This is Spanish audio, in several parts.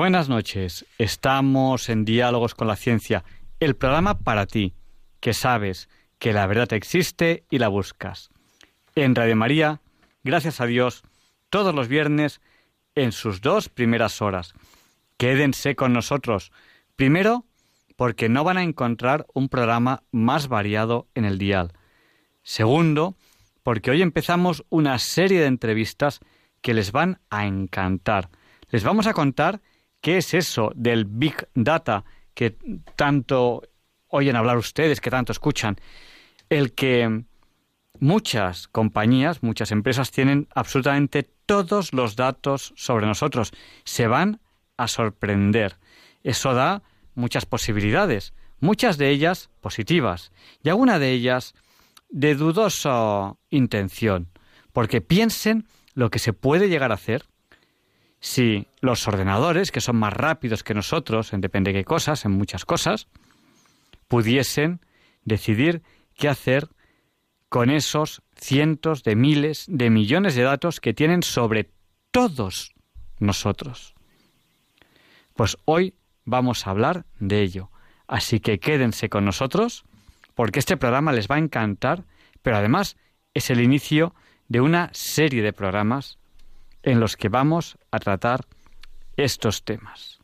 Buenas noches. Estamos en Diálogos con la Ciencia, el programa para ti, que sabes que la verdad existe y la buscas. En Radio María, gracias a Dios, todos los viernes en sus dos primeras horas. Quédense con nosotros. Primero, porque no van a encontrar un programa más variado en el dial. Segundo, porque hoy empezamos una serie de entrevistas que les van a encantar. Les vamos a contar ¿Qué es eso del Big Data que tanto oyen hablar ustedes, que tanto escuchan? El que muchas compañías, muchas empresas tienen absolutamente todos los datos sobre nosotros. Se van a sorprender. Eso da muchas posibilidades, muchas de ellas positivas y algunas de ellas de dudosa intención, porque piensen lo que se puede llegar a hacer si los ordenadores, que son más rápidos que nosotros en depende de qué cosas, en muchas cosas, pudiesen decidir qué hacer con esos cientos de miles de millones de datos que tienen sobre todos nosotros. Pues hoy vamos a hablar de ello. Así que quédense con nosotros porque este programa les va a encantar, pero además es el inicio de una serie de programas en los que vamos a tratar estos temas.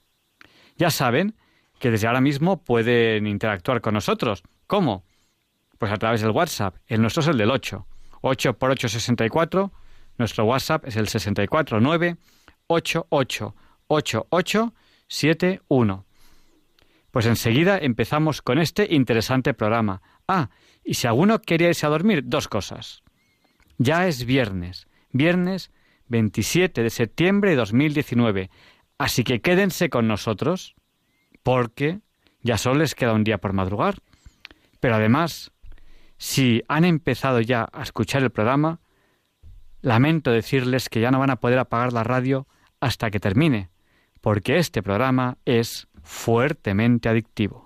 Ya saben que desde ahora mismo pueden interactuar con nosotros. ¿Cómo? Pues a través del WhatsApp. El nuestro es el del 8. 8 por 8, 64. Nuestro WhatsApp es el 649 888871. Pues enseguida empezamos con este interesante programa. Ah, y si alguno quería irse a dormir, dos cosas. Ya es viernes. Viernes 27 de septiembre de 2019. Así que quédense con nosotros porque ya solo les queda un día por madrugar. Pero además, si han empezado ya a escuchar el programa, lamento decirles que ya no van a poder apagar la radio hasta que termine, porque este programa es fuertemente adictivo.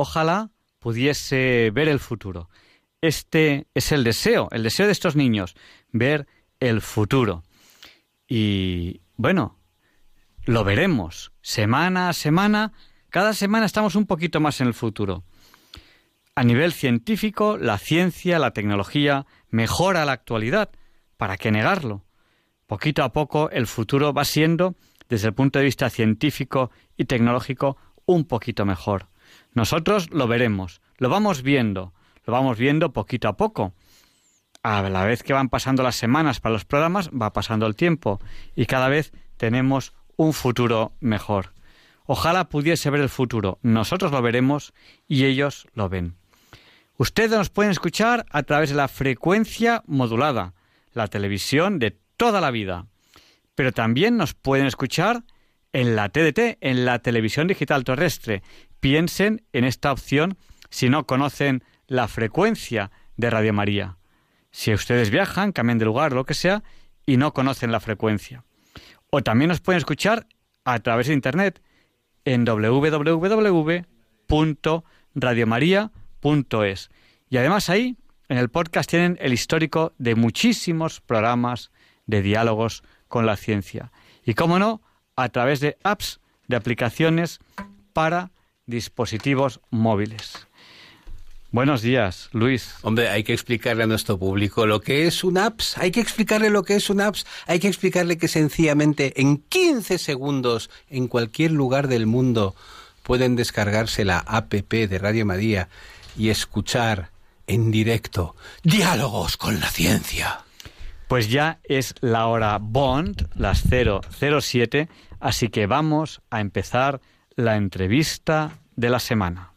Ojalá pudiese ver el futuro. Este es el deseo, el deseo de estos niños, ver el futuro. Y bueno, lo veremos semana a semana. Cada semana estamos un poquito más en el futuro. A nivel científico, la ciencia, la tecnología mejora la actualidad. ¿Para qué negarlo? Poquito a poco el futuro va siendo, desde el punto de vista científico y tecnológico, un poquito mejor. Nosotros lo veremos, lo vamos viendo, lo vamos viendo poquito a poco. A la vez que van pasando las semanas para los programas, va pasando el tiempo y cada vez tenemos un futuro mejor. Ojalá pudiese ver el futuro. Nosotros lo veremos y ellos lo ven. Ustedes nos pueden escuchar a través de la frecuencia modulada, la televisión de toda la vida. Pero también nos pueden escuchar en la TDT, en la televisión digital terrestre. Piensen en esta opción si no conocen la frecuencia de Radio María. Si ustedes viajan, cambian de lugar, lo que sea, y no conocen la frecuencia. O también nos pueden escuchar a través de Internet en www.radiomaria.es. Y además ahí, en el podcast, tienen el histórico de muchísimos programas de diálogos con la ciencia. Y cómo no, a través de apps, de aplicaciones para dispositivos móviles. Buenos días, Luis. Hombre, hay que explicarle a nuestro público lo que es un apps, hay que explicarle lo que es un apps, hay que explicarle que sencillamente en 15 segundos en cualquier lugar del mundo pueden descargarse la app de Radio María y escuchar en directo diálogos con la ciencia. Pues ya es la hora Bond, las 007, así que vamos a empezar la entrevista de la semana.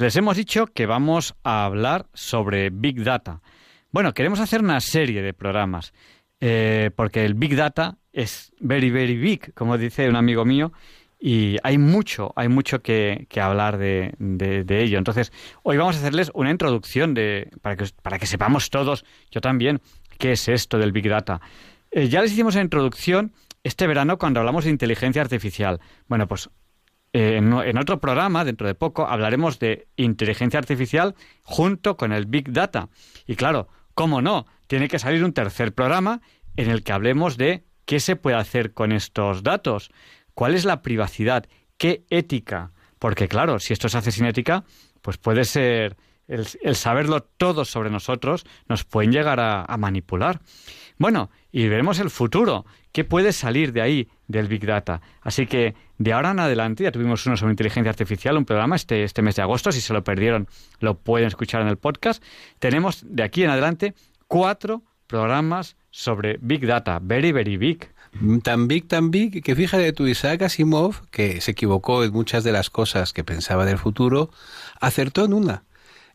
Pues les hemos dicho que vamos a hablar sobre Big Data. Bueno, queremos hacer una serie de programas, eh, porque el Big Data es very, very big, como dice un amigo mío, y hay mucho, hay mucho que, hablar de, ello. Entonces, hoy vamos a hacerles una introducción de, para, que, para que sepamos todos, yo también, qué es esto del Big Data. Eh, ya les hicimos la introducción este verano cuando hablamos de inteligencia artificial. Bueno, pues eh, en, otro programa, dentro de poco, hablaremos de inteligencia artificial junto con el Big Data. Y claro, ¿cómo no? Tiene que salir un tercer programa en el que hablemos de qué se puede hacer con estos datos, cuál es la privacidad, qué ética. Porque claro, si esto se hace sin ética, pues puede ser el, saberlo todo sobre nosotros, nos pueden llegar a manipular. Bueno, y veremos el futuro, qué puede salir de ahí, del Big Data. Así que de ahora en adelante, ya tuvimos uno sobre inteligencia artificial, un programa este, este mes de agosto, si se lo perdieron lo pueden escuchar en el podcast. Tenemos de aquí en adelante cuatro programas sobre Big Data, very, very big. Tan big, tan big, que fíjate tú, Isaac Asimov, que se equivocó en muchas de las cosas que pensaba del futuro, acertó en una.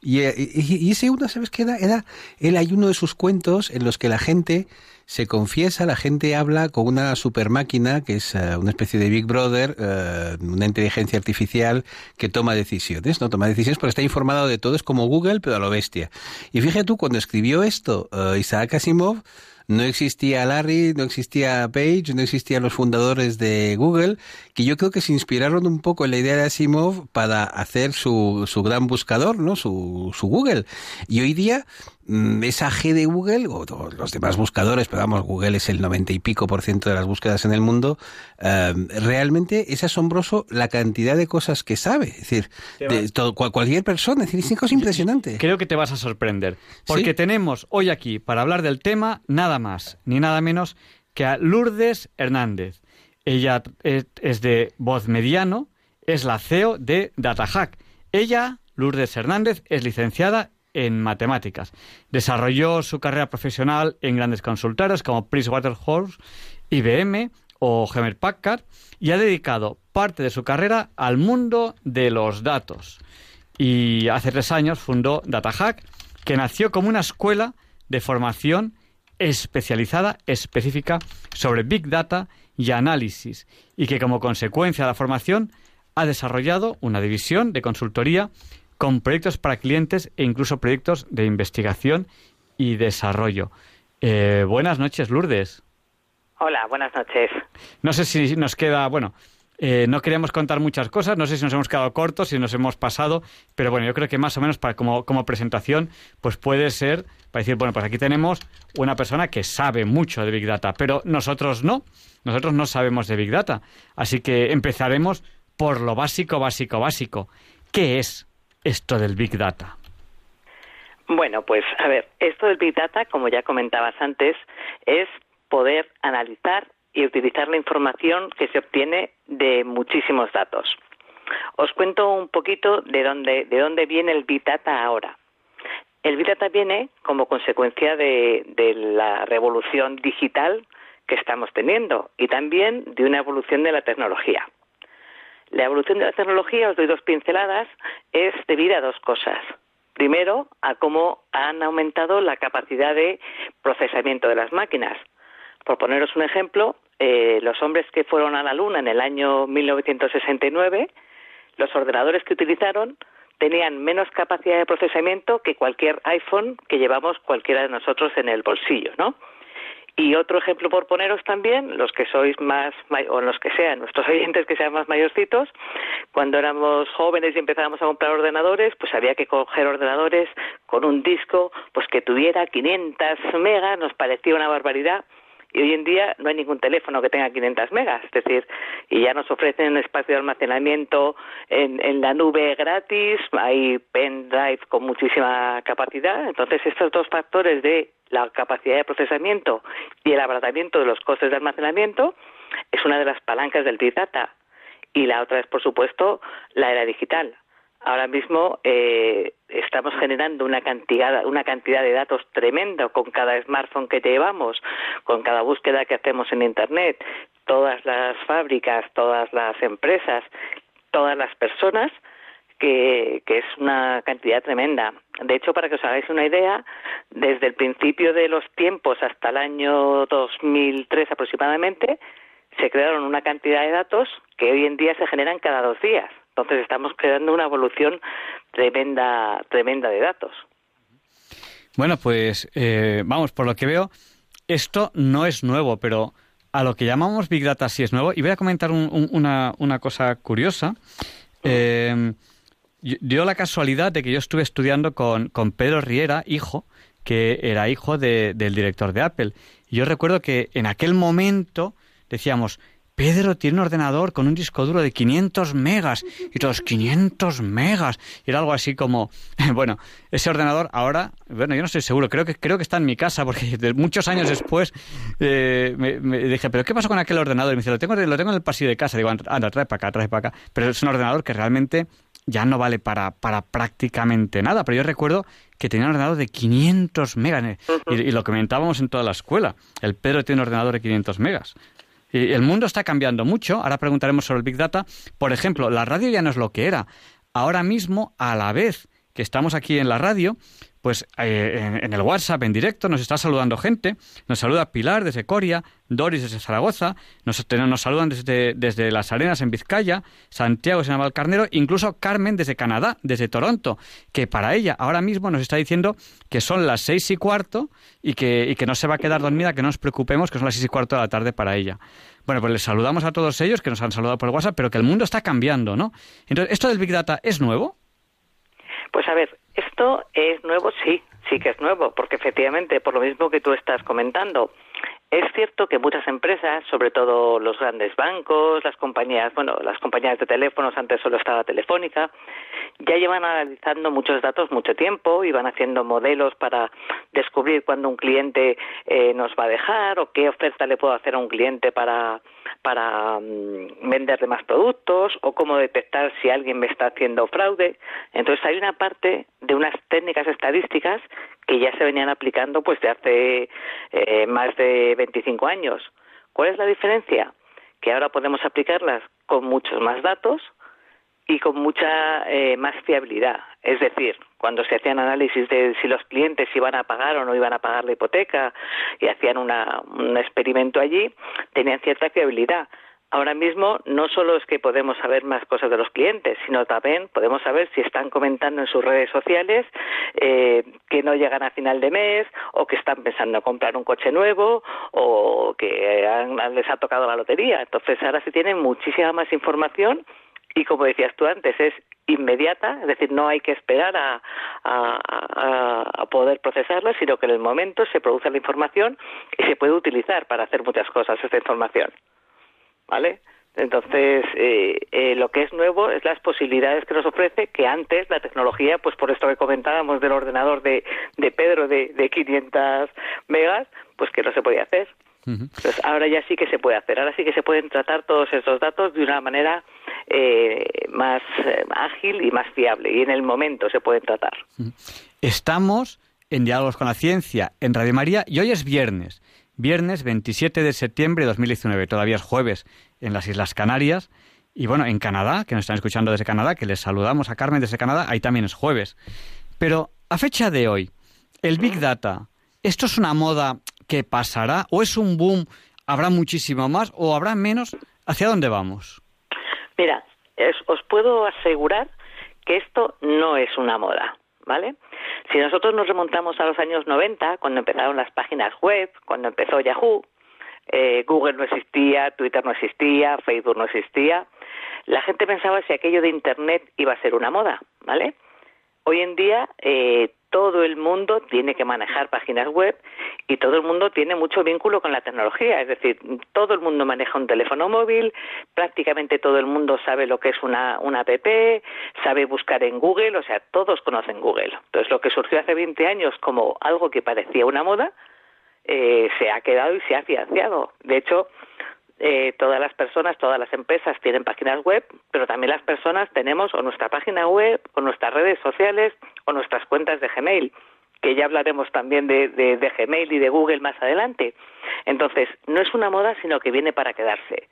Y, ese uno, ¿sabes qué era? Era, él hay uno de sus cuentos en los que la gente se confiesa, la gente habla con una super máquina, que es eh, una especie de Big Brother, eh, una inteligencia artificial que toma decisiones, ¿no? Toma decisiones porque está informado de todo, es como Google, pero a lo bestia. Y fíjate tú, cuando escribió esto uh, Isaac Asimov, no existía Larry, no existía Page, no existían los fundadores de Google, que yo creo que se inspiraron un poco en la idea de Asimov para hacer su, su gran buscador, ¿no? Su, su Google. Y hoy día esa G de Google, o, los demás buscadores, pero vamos, Google es el noventa y pico por ciento de las búsquedas en el mundo, em, realmente es asombroso la cantidad de cosas que sabe. Es decir, de todo, cualquier persona, es decir, es impresionante. Creo que te vas a sorprender, porque tenemos hoy aquí, para hablar del tema, nada más, ni nada menos que a Lourdes Hernández. Ella es de voz mediano, es la CEO de DataHack. Ella, Lourdes Hernández, es licenciada en matemáticas. Desarrolló su carrera profesional en grandes consultoras como Pricewaterhouse, IBM o Hemer Packard y ha dedicado parte de su carrera al mundo de los datos. Y hace tres años fundó DataHack, que nació como una escuela de formación especializada, específica sobre Big Data y análisis, y que como consecuencia de la formación ha desarrollado una división de consultoría con proyectos para clientes e incluso proyectos de investigación y desarrollo. Eh, buenas noches, Lourdes. Hola, buenas noches. No sé si nos queda, bueno, eh, no queríamos contar muchas cosas, no sé si nos hemos quedado cortos, si nos hemos pasado, pero bueno, yo creo que más o menos para como, como presentación, pues puede ser para decir, bueno, pues aquí tenemos una persona que sabe mucho de Big Data, pero nosotros no, nosotros no sabemos de Big Data. Así que empezaremos por lo básico, básico, básico. ¿Qué es esto del Big Data? Bueno, pues a ver, esto del Big Data, como ya comentabas antes, es poder analizar y utilizar la información que se obtiene de muchísimos datos. Os cuento un poquito de dónde, de dónde viene el Big Data ahora. El Big Data viene como consecuencia de, de la revolución digital que estamos teniendo y también de una evolución de la tecnología. La evolución de la tecnología, os doy dos pinceladas, es debida a dos cosas. Primero, a cómo han aumentado la capacidad de procesamiento de las máquinas. Por poneros un ejemplo, eh, los hombres que fueron a la Luna en el año 1969, los ordenadores que utilizaron tenían menos capacidad de procesamiento que cualquier iPhone que llevamos cualquiera de nosotros en el bolsillo, ¿no? Y otro ejemplo por poneros también, los que sois más, o los que sean, nuestros oyentes que sean más mayorcitos, cuando éramos jóvenes y empezábamos a comprar ordenadores, pues había que coger ordenadores con un disco pues que tuviera 500 megas, nos parecía una barbaridad, y hoy en día no hay ningún teléfono que tenga 500 megas, es decir, y ya nos ofrecen espacio de almacenamiento en, en la nube gratis, hay pendrive con muchísima capacidad, entonces estos dos factores de la capacidad de procesamiento y el abaratamiento de los costes de almacenamiento es una de las palancas del Big Data y la otra es, por supuesto, la era digital. Ahora mismo eh, estamos generando una cantidad, una cantidad de datos tremendo con cada smartphone que llevamos, con cada búsqueda que hacemos en Internet, todas las fábricas, todas las empresas, todas las personas, que, que, es una cantidad tremenda. De hecho, para que os hagáis una idea, desde el principio de los tiempos hasta el año 2003 aproximadamente, se crearon una cantidad de datos que hoy en día se generan cada dos días. Entonces estamos creando una evolución tremenda, tremenda de datos. Bueno, pues eh, vamos, por lo que veo, esto no es nuevo, pero a lo que llamamos Big Data sí es nuevo. Y voy a comentar una, una, cosa curiosa. Eh, dio la casualidad de que yo estuve estudiando con, con Pedro Riera, hijo, que era hijo del director de Apple. Y yo recuerdo que en aquel momento decíamos, Pedro tiene un ordenador con un disco duro de 500 megas y todos 500 megas. Y era algo así como, bueno, ese ordenador ahora, bueno, yo no estoy seguro, creo que creo que está en mi casa porque muchos años después eh, me, dije, pero ¿qué pasó con aquel ordenador? Y me dice, lo tengo, lo tengo en el pasillo de casa. Digo, anda, trae para acá, trae para acá. Pero es un ordenador que realmente ya no vale para, para prácticamente nada. Pero yo recuerdo que tenía un ordenador de 500 megas eh, y, y, lo comentábamos en toda la escuela. El Pedro tiene un ordenador de 500 megas el mundo está cambiando mucho. Ahora preguntaremos sobre el Big Data. Por ejemplo, la radio ya no es lo que era. Ahora mismo, a la vez que estamos aquí en la radio, pues eh, en, el WhatsApp, en directo, nos está saludando gente. Nos saluda Pilar desde Coria, Doris desde Zaragoza, nos, nos saludan desde, desde Las Arenas en Vizcaya, Santiago desde Navalcarnero, incluso Carmen desde Canadá, desde Toronto, que para ella ahora mismo nos está diciendo que son las seis y cuarto y que, y que no se va a quedar dormida, que no nos preocupemos, que son las seis y cuarto de la tarde para ella. Bueno, pues les saludamos a todos ellos que nos han saludado por WhatsApp, pero que el mundo está cambiando, ¿no? Entonces, ¿esto del Big Data es nuevo? Pues a ver, esto es nuevo, sí, sí que es nuevo, porque efectivamente, por lo mismo que tú estás comentando, es cierto que muchas empresas, sobre todo los grandes bancos, las compañías, bueno, las compañías de teléfonos, antes solo estaba Telefónica, ya llevan analizando muchos datos mucho tiempo y van haciendo modelos para descubrir cuándo un cliente eh, nos va a dejar o qué oferta le puedo hacer a un cliente para para mm, venderle más productos o cómo detectar si alguien me está haciendo fraude. Entonces hay una parte de unas técnicas estadísticas que ya se venían aplicando pues de hace eh, más de 25 años. ¿Cuál es la diferencia? Que ahora podemos aplicarlas con muchos más datos y con mucha eh, más fiabilidad. Es decir, cuando se hacían análisis de si los clientes iban a pagar o no iban a pagar la hipoteca y hacían un experimento allí, tenían cierta fiabilidad. Ahora mismo no solo es que podemos saber más cosas de los clientes, sino también podemos saber si están comentando en sus redes sociales eh, que no llegan a final de mes o que están pensando en comprar un coche nuevo o que les ha tocado la lotería. Entonces ahora se tiene muchísima más información y como decías tú antes, es inmediata, es decir, no hay que esperar a, a, poder procesarla, sino que en el momento se produce la información y se puede utilizar para hacer muchas cosas esta información. ¿Vale? Entonces, eh, eh, lo que es nuevo es las posibilidades que nos ofrece, que antes la tecnología, pues por esto que comentábamos del ordenador de, de Pedro de, de 500 megas, pues que no se podía hacer. Entonces, ahora ya sí que se puede hacer, ahora sí que se pueden tratar todos esos datos de una manera eh, más eh, ágil y más fiable, y en el momento se pueden tratar. Estamos en Diálogos con la Ciencia, en Radio María, y hoy es viernes, viernes 27 de septiembre de 2019, todavía es jueves en las Islas Canarias, y bueno, en Canadá, que nos están escuchando desde Canadá, que les saludamos a Carmen desde Canadá, ahí también es jueves. Pero a fecha de hoy, el Big Data, ¿esto es una moda ¿Qué pasará? ¿O es un boom? ¿Habrá muchísimo más o habrá menos? ¿Hacia dónde vamos? Mira, os puedo asegurar que esto no es una moda, ¿vale? Si nosotros nos remontamos a los años 90, cuando empezaron las páginas web, cuando empezó Yahoo, eh, Google no existía, Twitter no existía, Facebook no existía, la gente pensaba si aquello de Internet iba a ser una moda, ¿vale? Hoy en día eh, todo el mundo tiene que manejar páginas web y todo el mundo tiene mucho vínculo con la tecnología. Es decir, todo el mundo maneja un teléfono móvil, prácticamente todo el mundo sabe lo que es una, una app, sabe buscar en Google, o sea, todos conocen Google. Entonces, lo que surgió hace 20 años como algo que parecía una moda, eh, se ha quedado y se ha financiado. De hecho, eh, todas las personas, todas las empresas tienen páginas web, pero también las personas tenemos o nuestra página web, o nuestras redes sociales, o nuestras cuentas de Gmail, que ya hablaremos también de, de, Gmail y de Google más adelante. Entonces, no es una moda, sino que viene para quedarse.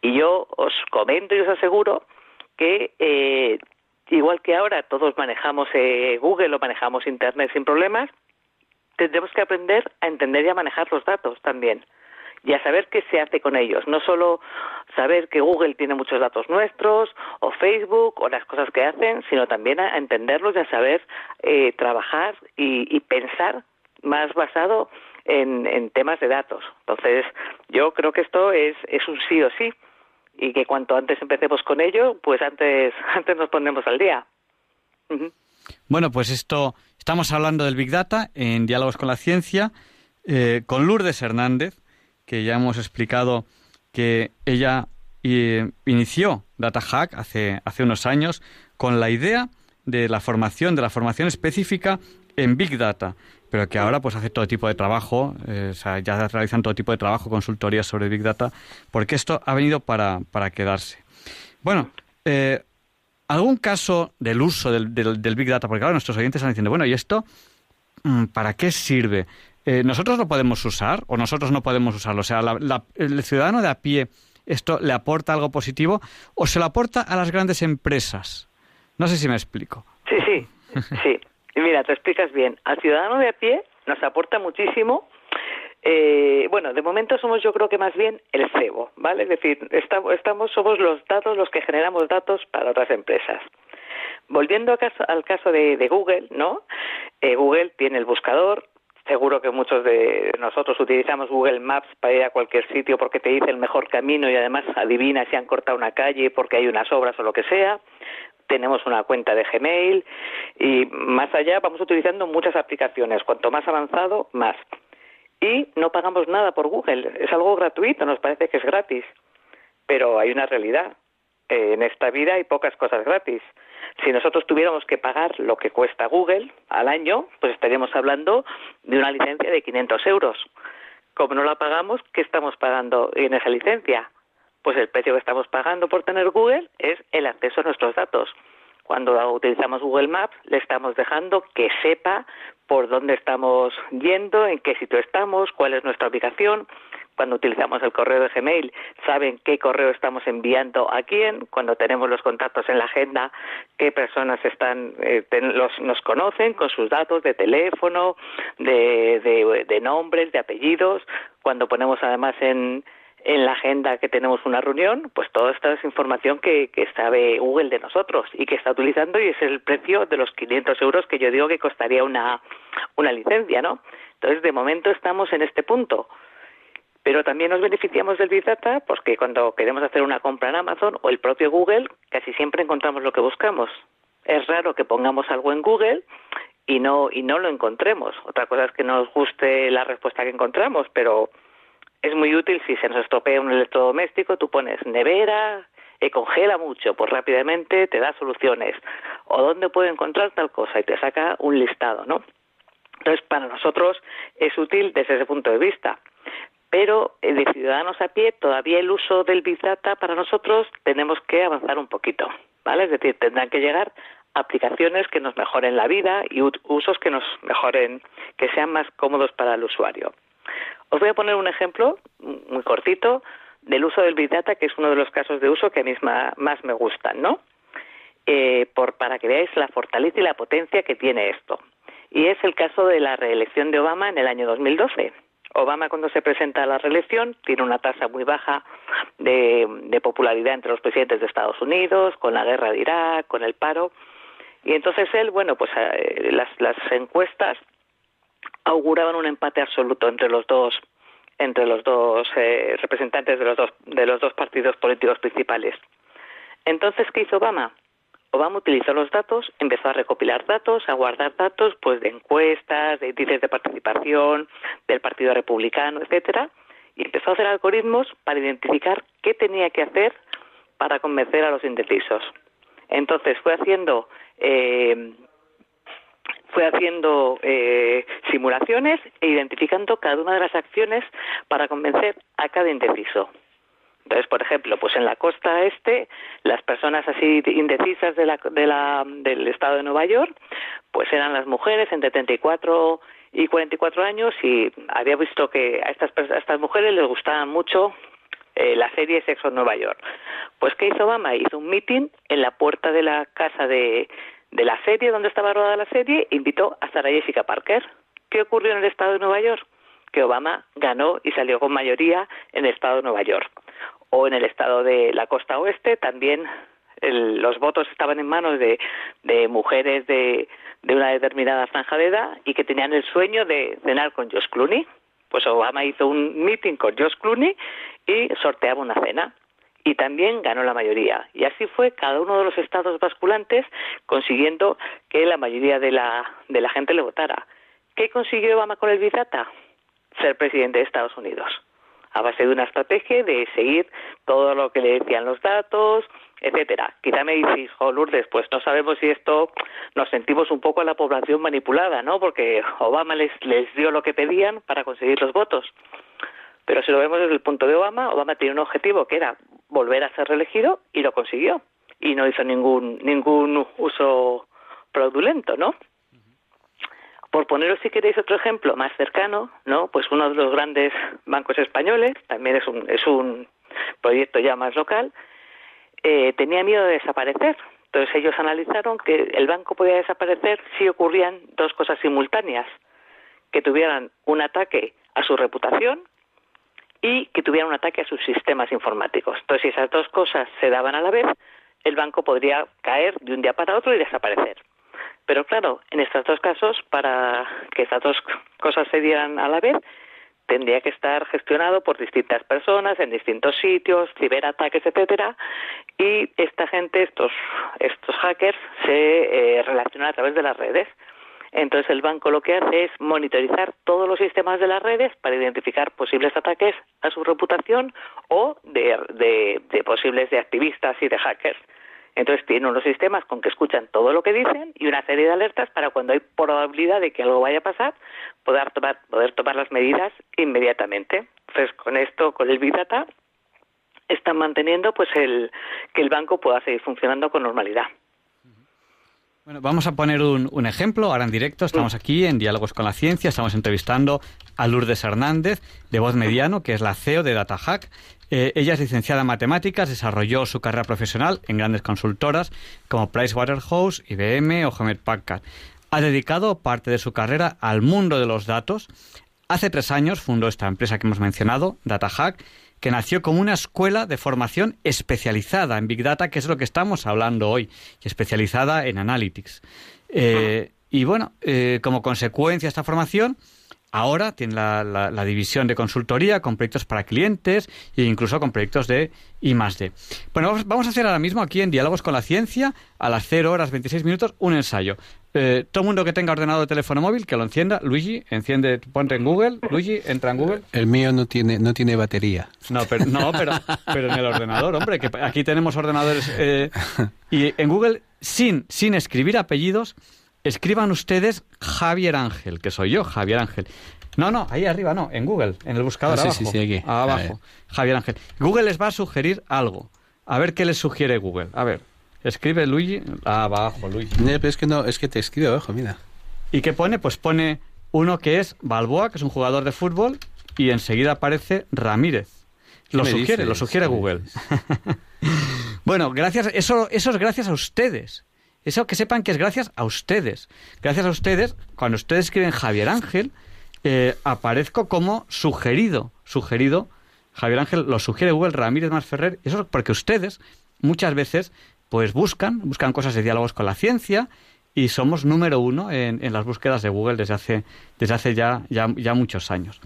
Y yo os comento y os aseguro que eh, igual que ahora todos manejamos eh, Google o manejamos Internet sin problemas, tendremos que aprender a entender y a manejar los datos también y a saber qué se hace con ellos. No solo saber que Google tiene muchos datos nuestros, o Facebook, o las cosas que hacen, sino también a entenderlos y a saber eh, trabajar y, pensar más basado en, temas de datos. Entonces, yo creo que esto es, es un sí o sí y que cuanto antes empecemos con ello, pues antes, antes nos ponemos al día. Bueno, pues esto, estamos hablando del Big Data en Diálogos con la Ciencia, eh, con Lourdes Hernández, que ya hemos explicado que ella eh, inició DataHack hace, hace unos años con la idea de la formación, de la formación específica en Big Data, pero que ahora pues hace todo tipo de trabajo, eh, o sea, ya realizan todo tipo de trabajo, consultorías sobre Big Data, porque esto ha venido para, para quedarse. Bueno, eh, ¿algún caso del uso del, del, Big Data? Porque ahora nuestros oyentes están diciendo, bueno, ¿y esto mm, para qué sirve? Eh, ¿nosotros lo podemos usar o nosotros no podemos usarlo? O sea, el ciudadano de a pie, ¿esto le aporta algo positivo o se lo aporta a las grandes empresas? No sé si me explico. Sí, sí, sí. Mira, te explicas bien. Al ciudadano de a pie nos aporta muchísimo. Eh, bueno, de momento somos yo creo que más bien el cebo, ¿vale? Es decir, estamos, somos los datos los que generamos datos para otras empresas. Volviendo al caso, de, Google, ¿no? Eh, Google tiene el buscador, seguro que muchos de nosotros utilizamos Google Maps para ir a cualquier sitio porque te dice el mejor camino y además adivina si han cortado una calle porque hay unas obras o lo que sea tenemos una cuenta de Gmail y más allá vamos utilizando muchas aplicaciones. Cuanto más avanzado, más. Y no pagamos nada por Google. Es algo gratuito, nos parece que es gratis. Pero hay una realidad. Eh, en esta vida hay pocas cosas gratis. Si nosotros tuviéramos que pagar lo que cuesta Google al año, pues estaríamos hablando de una licencia de 500 euros. Como no la pagamos, ¿qué estamos pagando en esa licencia? pues el precio que estamos pagando por tener Google es el acceso a nuestros datos. Cuando utilizamos Google Maps, le estamos dejando que sepa por dónde estamos yendo, en qué sitio estamos, cuál es nuestra ubicación. Cuando utilizamos el correo de Gmail, saben qué correo estamos enviando a quién. Cuando tenemos los contactos en la agenda, qué personas están, eh, nos conocen con sus datos de teléfono, de, de nombres, de apellidos. Cuando ponemos además en, en la agenda que tenemos una reunión, pues toda esta es información que, que sabe Google de nosotros y que está utilizando y es el precio de los 500 euros que yo digo que costaría una, una licencia, ¿no? Entonces, de momento estamos en este punto. Pero también nos beneficiamos del Big Data porque cuando queremos hacer una compra en Amazon o el propio Google, casi siempre encontramos lo que buscamos. Es raro que pongamos algo en Google y no, y no lo encontremos. Otra cosa es que nos guste la respuesta que encontramos, pero es muy útil si se nos estropea un electrodoméstico, tú pones nevera, y congela mucho, pues rápidamente te da soluciones. O dónde puedo encontrar tal cosa y te saca un listado, ¿no? Entonces, para nosotros es útil desde ese punto de vista. Pero eh, de ciudadanos a pie, todavía el uso del Big Data para nosotros tenemos que avanzar un poquito, ¿vale? Es decir, tendrán que llegar aplicaciones que nos mejoren la vida y usos que nos mejoren, que sean más cómodos para el usuario. Os voy a poner un ejemplo muy cortito del uso del Big Data, que es uno de los casos de uso que a mí más me gustan, ¿no? Eh, por, para que veáis la fortaleza y la potencia que tiene esto. Y es el caso de la reelección de Obama en el año 2012. Obama cuando se presenta a la reelección tiene una tasa muy baja de, popularidad entre los presidentes de Estados Unidos, con la guerra de Irak, con el paro. Y entonces él, bueno, pues eh, las, las encuestas auguraban un empate absoluto entre los dos entre los dos eh, representantes de los dos de los dos partidos políticos principales. Entonces, ¿qué hizo Obama? Obama utilizó los datos, empezó a recopilar datos, a guardar datos, pues de encuestas, de índices de participación del Partido Republicano, etcétera, y empezó a hacer algoritmos para identificar qué tenía que hacer para convencer a los indecisos. Entonces fue haciendo eh, fue haciendo eh, simulaciones e identificando cada una de las acciones para convencer a cada indeciso. Entonces, por ejemplo, pues en la costa este, las personas así indecisas de la, de la, del estado de Nueva York, pues eran las mujeres entre 34 y 44 años y había visto que a estas, a estas mujeres les gustaba mucho eh, la serie Sexo en Nueva York. Pues, ¿qué hizo Obama? Hizo un meeting en la puerta de la casa de, de la serie donde estaba rodada la serie, invitó a Sarah Jessica Parker. ¿Qué ocurrió en el estado de Nueva York? Que Obama ganó y salió con mayoría en el estado de Nueva York. O en el estado de la costa oeste también los votos estaban en manos de, de mujeres de, de, una determinada franja de edad y que tenían el sueño de cenar con Josh Clooney. Pues Obama hizo un meeting con Josh Clooney y sorteaba una cena y también ganó la mayoría. Y así fue cada uno de los estados basculantes consiguiendo que la mayoría de la, de la gente le votara. ¿Qué consiguió Obama con el Bizata? Ser presidente de Estados Unidos. A base de una estrategia de seguir todo lo que le decían los datos, etcétera. Quizá me dices, oh, Lourdes, pues no sabemos si esto nos sentimos un poco a la población manipulada, ¿no? Porque Obama les, les dio lo que pedían para conseguir los votos. Pero si lo vemos desde el punto de Obama, Obama tiene un objetivo que era volver a ser reelegido y lo consiguió. Y no hizo ningún, ningún uso fraudulento, ¿no? Por poneros, si queréis, otro ejemplo más cercano, ¿no? Pues uno de los grandes bancos españoles, también es un, es un proyecto ya más local, eh, tenía miedo de desaparecer Entonces ellos analizaron que el banco podía desaparecer si ocurrían dos cosas simultáneas, que tuvieran un ataque a su reputación y que tuvieran un ataque a sus sistemas informáticos. Entonces, si esas dos cosas se daban a la vez, el banco podría caer de un día para otro y desaparecer. Pero claro, en estos dos casos, para que estas dos cosas se dieran a la vez, tendría que estar gestionado por distintas personas en distintos sitios, ciberataques, etcétera, y esta gente, estos estos hackers, se eh, relacionan a través de las redes. Entonces el banco lo que hace es monitorizar todos los sistemas de las redes para identificar posibles ataques a su reputación o de, de, de posibles de activistas y de hackers. Entonces tienen unos sistemas con que escuchan todo lo que dicen y una serie de alertas para cuando hay probabilidad de que algo vaya a pasar, poder tomar, poder tomar las medidas inmediatamente. Entonces con esto, con el Big Data, están manteniendo pues el que el banco pueda seguir funcionando con normalidad. Bueno, vamos a poner un, ejemplo ahora en directo. Estamos aquí en Diálogos con la Ciencia. Estamos entrevistando a Lourdes Hernández, de Voz Mediano, que es la CEO de DataHack. Eh, ella es licenciada en matemáticas, desarrolló su carrera profesional en grandes consultoras como Pricewaterhouse, IBM o Hewlett Packard. Ha dedicado parte de su carrera al mundo de los datos. Hace tres años fundó esta empresa que hemos mencionado, DataHack, que nació como una escuela de formación especializada en Big Data, que es lo que estamos hablando hoy, y especializada en Analytics. Eh, y bueno, eh, como consecuencia de esta formación, Ahora tiene la, división de consultoría con proyectos para clientes e incluso con proyectos de I +D. Bueno, vamos a hacer ahora mismo aquí en Diálogos con la Ciencia, a las 0 horas 26 minutos, un ensayo. Eh, todo mundo que tenga ordenado de teléfono móvil, que lo encienda. Luigi, enciende, ponte en Google. Luigi, entra en Google. El mío no tiene, no tiene batería. No, pero, no, pero, pero en el ordenador, hombre, que aquí tenemos ordenadores. Eh, y en Google, sin, sin escribir apellidos, escriban ustedes Javier Ángel, que soy yo, Javier Ángel. No, no, ahí arriba no, en Google, en el buscador ah, abajo. Sí, sí, aquí. Abajo, Javier Ángel. Google les va a sugerir algo. A ver qué les sugiere Google. A ver, escribe Luigi. abajo, Luigi. No, pero es que no, es que te escribe abajo, mira. ¿Y qué pone? Pues pone uno que es Balboa, que es un jugador de fútbol, y enseguida aparece Ramírez. Lo sugiere, lo sugiere Google. bueno, gracias, eso, eso es gracias a ustedes. Eso que sepan que es gracias a ustedes. Gracias a ustedes, cuando ustedes escriben Javier Ángel, eh, aparezco como sugerido. Sugerido. Javier Ángel lo sugiere Google, Ramírez más Ferrer. Eso es porque ustedes muchas veces pues buscan, buscan cosas de diálogos con la ciencia y somos número uno en, en las búsquedas de Google desde hace, desde hace ya, ya, ya muchos años.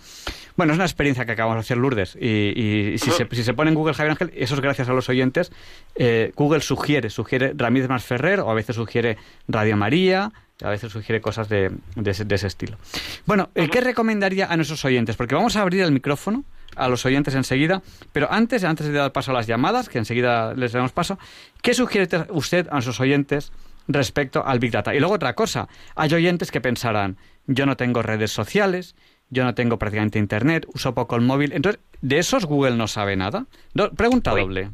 Bueno, es una experiencia que acabamos de hacer Lourdes y, si, se, si, se, pone en Google Javier Ángel, eso es gracias a los oyentes. Eh, Google sugiere, sugiere Ramírez Más Ferrer o a veces sugiere Radio María, a veces sugiere cosas de, de, ese, estilo. Bueno, eh, ¿qué recomendaría a nuestros oyentes? Porque vamos a abrir el micrófono a los oyentes enseguida, pero antes, antes de dar paso a las llamadas, que enseguida les damos paso, ¿qué sugiere usted a nuestros oyentes respecto al Big Data? Y luego otra cosa, hay oyentes que pensarán, yo no tengo redes sociales, yo no tengo prácticamente internet, uso poco el móvil. Entonces, ¿de esos Google no sabe nada? pregunta doble.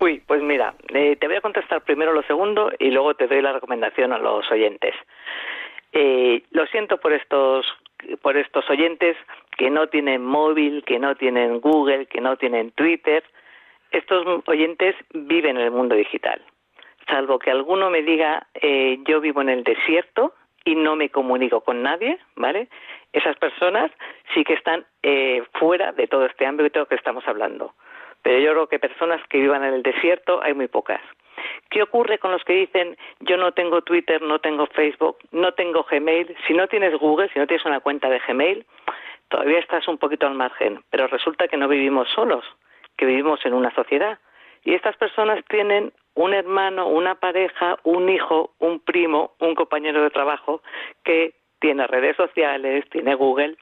Uy, pues mira, eh, te voy a contestar primero lo segundo y luego te doy la recomendación a los oyentes. Eh, lo siento por estos por estos oyentes que no tienen móvil, que no tienen Google, que no tienen Twitter. Estos oyentes viven en el mundo digital. Salvo que alguno me diga eh, yo vivo en el desierto y no me comunico con nadie, ¿vale? esas personas sí que están eh, fuera de todo este ámbito que estamos hablando. Pero yo creo que personas que vivan en el desierto hay muy pocas. ¿Qué ocurre con los que dicen yo no tengo Twitter, no tengo Facebook, no tengo Gmail? Si no tienes Google, si no tienes una cuenta de Gmail, todavía estás un poquito al margen. Pero resulta que no vivimos solos, que vivimos en una sociedad. Y estas personas tienen un hermano, una pareja, un hijo, un primo, un compañero de trabajo que tiene redes sociales, tiene Google.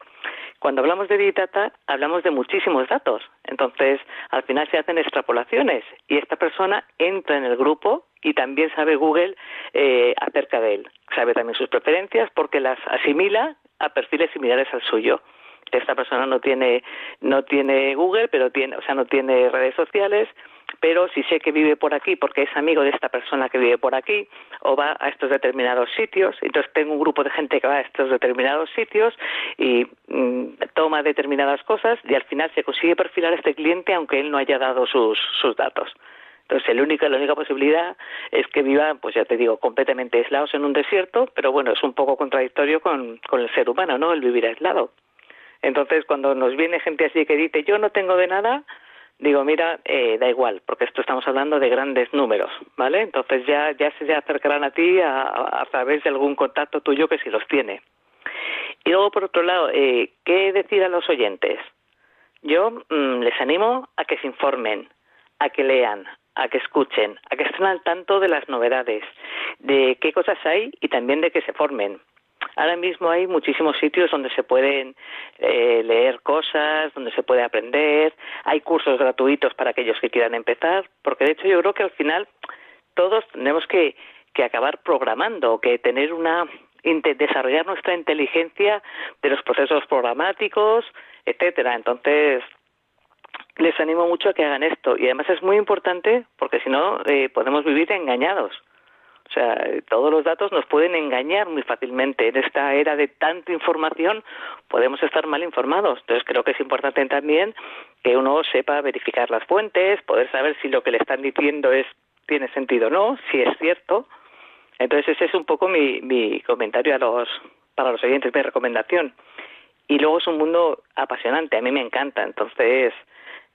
Cuando hablamos de Big Data, hablamos de muchísimos datos. Entonces, al final se hacen extrapolaciones y esta persona entra en el grupo y también sabe Google eh, acerca de él. Sabe también sus preferencias porque las asimila a perfiles similares al suyo. Esta persona no tiene no tiene Google, pero tiene, o sea, no tiene redes sociales, pero si sé que vive por aquí porque es amigo de esta persona que vive por aquí o va a estos determinados sitios, entonces tengo un grupo de gente que va a estos determinados sitios y mm, toma determinadas cosas y al final se consigue perfilar a este cliente aunque él no haya dado sus, sus datos. Entonces, la única, la única posibilidad es que vivan, pues ya te digo, completamente aislados en un desierto, pero bueno, es un poco contradictorio con, con el ser humano, ¿no? El vivir aislado. Entonces, cuando nos viene gente así que dice, yo no tengo de nada, digo, mira, eh, da igual, porque esto estamos hablando de grandes números, ¿vale? Entonces ya, ya se acercarán a ti a, a través de algún contacto tuyo que si los tiene. Y luego, por otro lado, eh, ¿qué decir a los oyentes? Yo mm, les animo a que se informen, a que lean, a que escuchen, a que estén al tanto de las novedades, de qué cosas hay y también de que se formen. Ahora mismo hay muchísimos sitios donde se pueden eh, leer cosas, donde se puede aprender, hay cursos gratuitos para aquellos que quieran empezar, porque de hecho yo creo que al final todos tenemos que, que acabar programando, que tener una desarrollar nuestra inteligencia de los procesos programáticos, etcétera. Entonces, les animo mucho a que hagan esto y además es muy importante porque si no eh, podemos vivir engañados. O sea, todos los datos nos pueden engañar muy fácilmente. En esta era de tanta información podemos estar mal informados. Entonces creo que es importante también que uno sepa verificar las fuentes, poder saber si lo que le están diciendo es tiene sentido o no, si es cierto. Entonces ese es un poco mi, mi comentario a los para los oyentes, mi recomendación. Y luego es un mundo apasionante, a mí me encanta. Entonces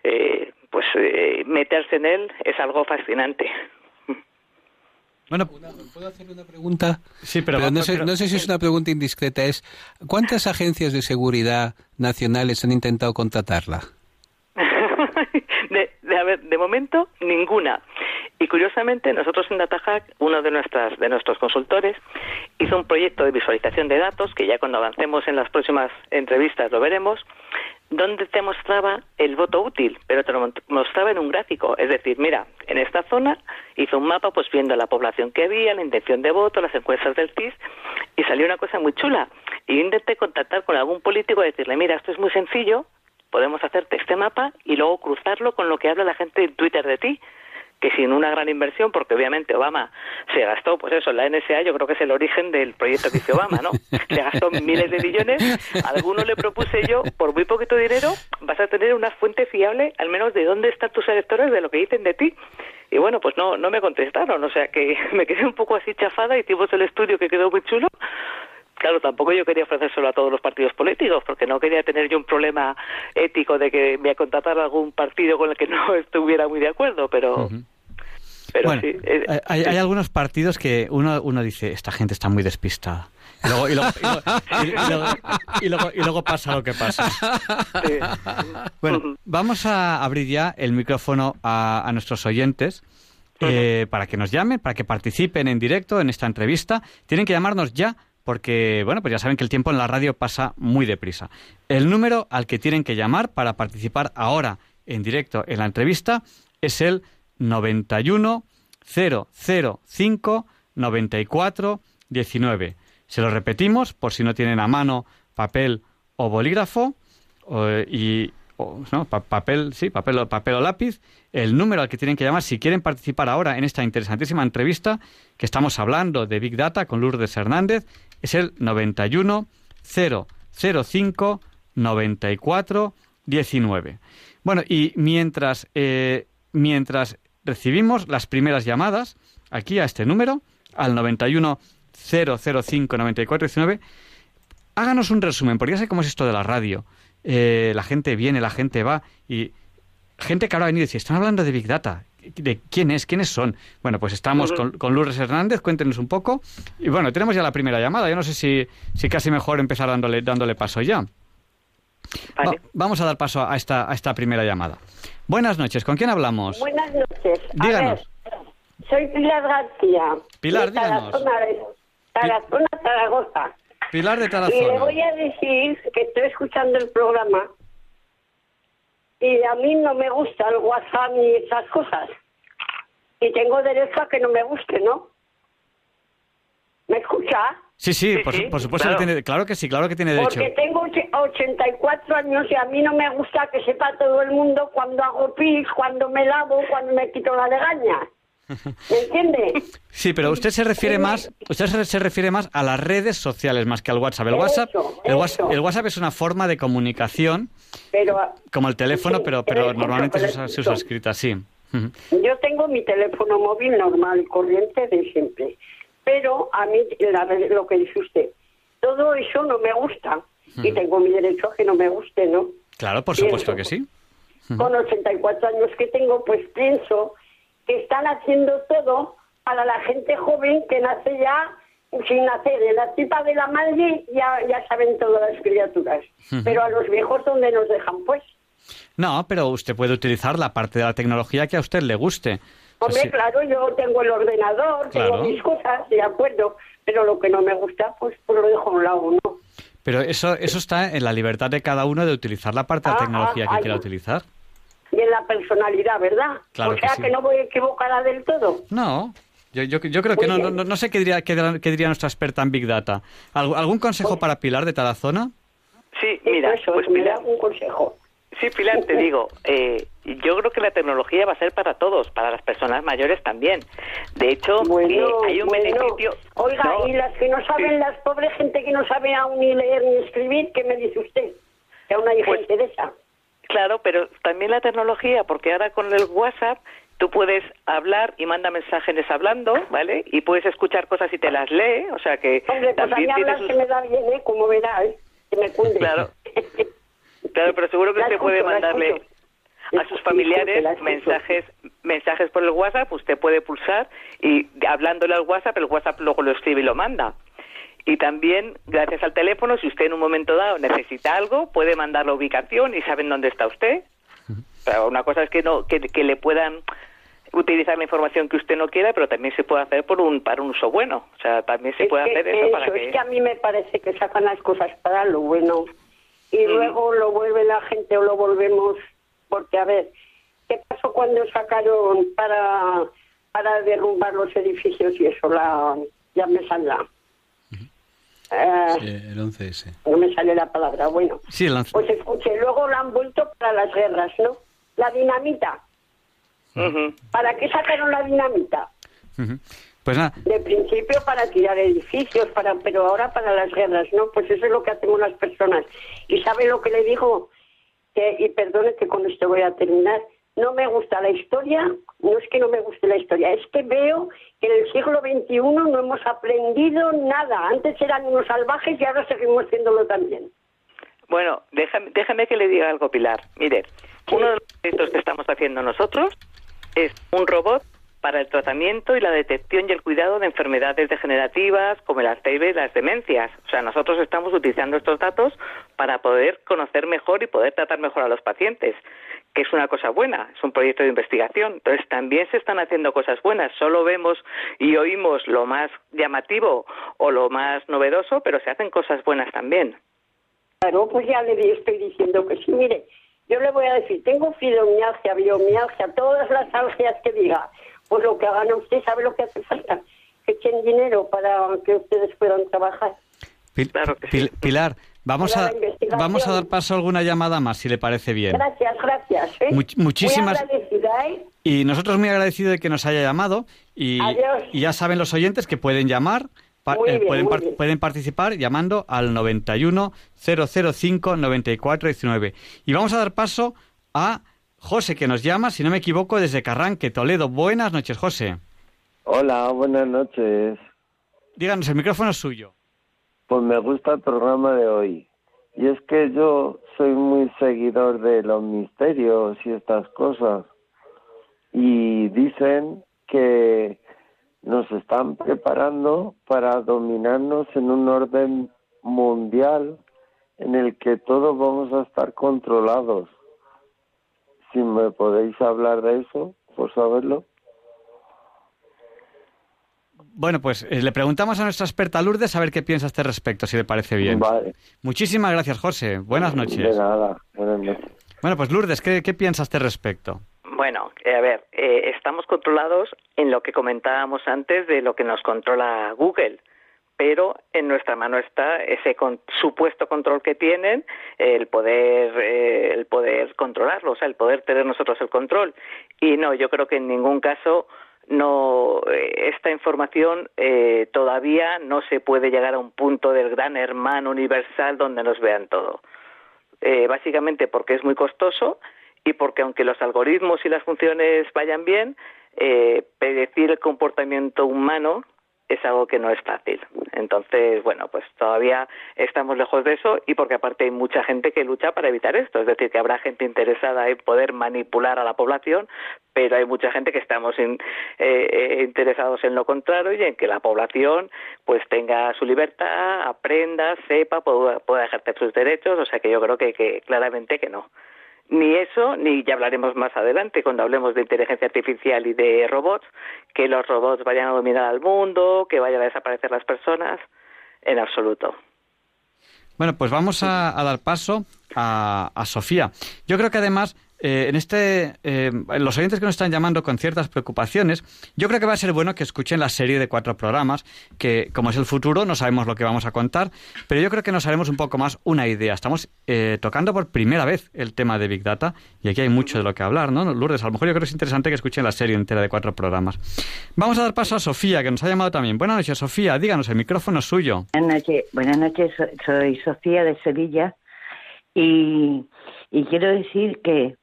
eh, pues eh, meterse en él es algo fascinante. Bueno, ¿puedo hacer una pregunta? Sí, pero, no, sé, no, sé, si es una pregunta indiscreta. Es ¿cuántas agencias de seguridad nacionales han intentado contratarla? de, de, a ver, de momento ninguna. Y curiosamente, nosotros en DataHack, uno de, nuestras, de nuestros consultores, hizo un proyecto de visualización de datos, que ya cuando avancemos en las próximas entrevistas lo veremos, donde te mostraba el voto útil, pero te lo mostraba en un gráfico. Es decir, mira, en esta zona hizo un mapa pues viendo la población que había, la intención de voto, las encuestas del CIS, y salió una cosa muy chula. Y intenté contactar con algún político y decirle, mira, esto es muy sencillo, podemos hacerte este mapa y luego cruzarlo con lo que habla la gente en Twitter de ti que sin una gran inversión, porque obviamente Obama se gastó, pues eso, la NSA yo creo que es el origen del proyecto que hizo Obama, ¿no? Se gastó miles de billones, a alguno le propuse yo, por muy poquito dinero, vas a tener una fuente fiable, al menos de dónde están tus electores, de lo que dicen de ti. Y bueno, pues no, no me contestaron, o sea que me quedé un poco así chafada, hicimos el estudio que quedó muy chulo, Claro, tampoco yo quería ofrecérselo a todos los partidos políticos, porque no quería tener yo un problema ético de que me contratara algún partido con el que no estuviera muy de acuerdo, pero... pero sí, eh, hay, hay, algunos partidos que uno, uno dice, esta gente está muy despistada. Y luego, y luego, y luego, y luego pasa lo que pasa. Bueno, vamos a abrir ya el micrófono a, a nuestros oyentes. Eh, para que nos llamen, para que participen en directo en esta entrevista. Tienen que llamarnos ya porque, bueno, pues ya saben que el tiempo en la radio pasa muy deprisa. El número al que tienen que llamar para participar ahora en directo en la entrevista es el 91 005 94 19. Se lo repetimos por si no tienen a mano papel o bolígrafo y papel, sí, papel, papel o lápiz, el número al que tienen que llamar si quieren participar ahora en esta interesantísima entrevista que estamos hablando de Big Data con Lourdes Hernández es el 91 005 94 19. Bueno, y mientras, eh, mientras recibimos las primeras llamadas aquí a este número, al 91 005 94 19, háganos un resumen, porque ya sé cómo es esto de la radio. Eh, la gente viene, la gente va, y gente que ahora ha venido y dice, están hablando de Big Data de quién es, quiénes son. Bueno, pues estamos con, con, Lourdes Hernández, cuéntenos un poco. Y bueno, tenemos ya la primera llamada. Yo no sé si, si casi mejor empezar dándole, dándole paso ya. vamos a dar paso a esta, a esta primera llamada. Buenas noches, ¿con quién hablamos? Buenas noches. Díganos. soy Pilar García. Pilar, díganos. Tarazona, Zaragoza. Pilar de Tarazona. Y le voy a decir que estoy escuchando el programa y a mí no me gusta el WhatsApp ni esas cosas. Y tengo derecho a que no me guste, ¿no? ¿Me escucha? Sí, sí, por, supuesto claro. que tiene, claro que sí, claro que tiene derecho. Porque tengo 84 años y a mí no me gusta que sepa todo el mundo cuando hago pis, cuando me lavo, cuando me quito la legaña. ¿Me entiende? Sí, pero usted se refiere más, usted se refiere más a las redes sociales más que al WhatsApp. El WhatsApp, el WhatsApp, el WhatsApp es una forma de comunicación, pero, como el teléfono, pero, pero normalmente se usa, se usa, escrita así. Yo tengo mi teléfono móvil normal, corriente de siempre. Pero a mí, lo que dice usted, todo eso no me gusta. Y tengo mi derecho a que no me guste, ¿no? Claro, por supuesto que sí. Con 84 años que tengo, pues pienso están haciendo todo para la gente joven que nace ya sin nacer. En la tipa de la madre ya, ya saben todas las criaturas. Pero a los viejos, ¿dónde nos dejan, pues? No, pero usted puede utilizar la parte de la tecnología que a usted le guste. Hombre, claro, yo tengo el ordenador, tengo mis cosas, de acuerdo, pero lo que no me gusta, pues, pues lo dejo a un lado, ¿no? Pero eso, eso está en la libertad de cada uno de utilizar la parte de la ah, tecnología que ah, quiera utilizar. Y en la personalidad, ¿verdad? o sea que, no voy equivocada del todo. No, yo, yo, yo, creo que no, no, no, sé qué diría, qué, diría nuestra experta en Big Data. ¿Algún consejo pues para Pilar de zona? Sí, mira, pues mira, un consejo. Sí, Pilar, te digo, eh, yo creo que la tecnología va a ser para todos, para las personas mayores también. De hecho, hay un beneficio. Oiga, y las que no saben, las pobres gente que no sabe aún ni leer ni escribir, ¿qué me dice usted? Que aún hay pues gente de esa. Claro, pero también la tecnología, porque ahora con el WhatsApp tú puedes hablar y manda mensajes hablando, ¿vale? Y puedes escuchar cosas y te las lee, o sea que Hombre, pues a mí hablar se me da bien, ¿eh? Como verás, que me cunde. Claro. Claro, pero seguro que usted puede mandarle a sus familiares mensajes mensajes por el WhatsApp, usted puede pulsar y hablándole al WhatsApp, el WhatsApp luego lo escribe y lo manda. Y también, gracias al teléfono, si usted en un momento dado necesita algo, puede mandar la ubicación y saben dónde está usted. una cosa es que, no, que, le puedan utilizar la información que usted no quiera, pero también se puede hacer por un para un uso bueno. O sea, también se puede hacer eso, para que... Es que a mí me parece que sacan las cosas para lo bueno y luego lo vuelve la gente o lo volvemos porque a ver qué pasó cuando sacaron para para derrumbar los edificios y eso la ya me saldrá eh, el 11S. No me sale la palabra, bueno. Sí, el Pues escuche, luego lo han vuelto para las guerras, ¿no? La dinamita. ¿Para qué sacaron la dinamita? Pues nada. De principio para tirar edificios, para, pero ahora para las guerras, ¿no? Pues eso es lo que hacemos las personas. ¿Y sabe lo que le digo? Que, y perdone que con esto voy a terminar, no me gusta la historia, no es que no me guste la historia, es que veo que en el siglo XXI no hemos aprendido nada. Antes eran unos salvajes y ahora seguimos siéndolo también. Bueno, déjame, déjame que le diga algo, Pilar. Mire, uno de los proyectos que estamos haciendo nosotros es un robot para el tratamiento y la detección y el cuidado de enfermedades degenerativas como el Alzheimer y las demencias. O sea, nosotros estamos utilizando estos datos para poder conocer mejor y poder tratar mejor a los pacientes, que es una cosa buena, es un proyecto de investigación. Entonces, también se están haciendo cosas buenas. Solo vemos y oímos lo más llamativo o lo más novedoso, pero se hacen cosas buenas también. Claro, pues ya le estoy diciendo que sí. Mire, yo le voy a decir, tengo fibromialgia, biomialgia, todas las algias que diga pues lo que hagan usted sabe lo que hace falta, que echen dinero para que ustedes puedan trabajar. Pilar, vamos a, vamos a dar paso a alguna llamada más, si le parece bien. Gracias, gracias. ¿eh? muchísimas. ¿eh? Y nosotros muy agradecidos de que nos haya llamado. Y, y ya saben los oyentes que pueden llamar. Eh, pueden, pueden participar llamando al 91 005 94 19. Y vamos a dar paso a José, que nos llama, si no me equivoco, desde Carranque, Toledo. Buenas noches, José. Hola, buenas noches. Díganos, el micrófono es suyo. Pues me gusta el programa de hoy. Y es que yo soy muy seguidor de los misterios y estas cosas. Y dicen que nos están preparando para dominarnos en un orden mundial en el que todos vamos a estar controlados si me podéis hablar de eso, por saberlo. Bueno, pues eh, le preguntamos a nuestra experta Lourdes a ver qué piensa a este respecto, si le parece bien. Vale. Muchísimas gracias, José. Buenas noches. De nada, buenas noches. Bueno, pues Lourdes, ¿qué, qué piensa a este respecto? Bueno, eh, a ver, eh, estamos controlados en lo que comentábamos antes de lo que nos controla Google pero en nuestra mano está ese supuesto control que tienen, el poder, eh, el poder controlarlo, o sea, el poder tener nosotros el control. Y no, yo creo que en ningún caso no eh, esta información eh, todavía no se puede llegar a un punto del gran hermano universal donde nos vean todo. básicamente porque es muy costoso y porque aunque los algoritmos y las funciones vayan bien, eh, predecir el comportamiento humano es algo que no es fácil. Entonces, bueno, pues todavía estamos lejos de eso y porque aparte hay mucha gente que lucha para evitar esto. Es decir, que habrá gente interesada en poder manipular a la población, pero hay mucha gente que estamos eh, eh, interesados en lo contrario y en que la población pues tenga su libertad, aprenda, sepa, pueda, pueda ejercer sus derechos. O sea que yo creo que, que claramente que no ni eso, ni ya hablaremos más adelante cuando hablemos de inteligencia artificial y de robots, que los robots vayan a dominar al mundo, que vayan a desaparecer las personas, en absoluto. Bueno, pues vamos a, dar paso a, a Sofía. Yo creo que además eh, en este, eh, los oyentes que nos están llamando con ciertas preocupaciones, yo creo que va a ser bueno que escuchen la serie de cuatro programas, que como es el futuro, no sabemos lo que vamos a contar, pero yo creo que nos haremos un poco más una idea. Estamos eh, tocando por primera vez el tema de Big Data y aquí hay mucho de lo que hablar, ¿no? Lourdes, a lo mejor yo creo que es interesante que escuchen la serie entera de cuatro programas. Vamos a dar paso a Sofía, que nos ha llamado también. Buenas noches, Sofía, díganos, el micrófono es suyo. Buenas noches, buenas noches soy Sofía de Sevilla y quiero decir que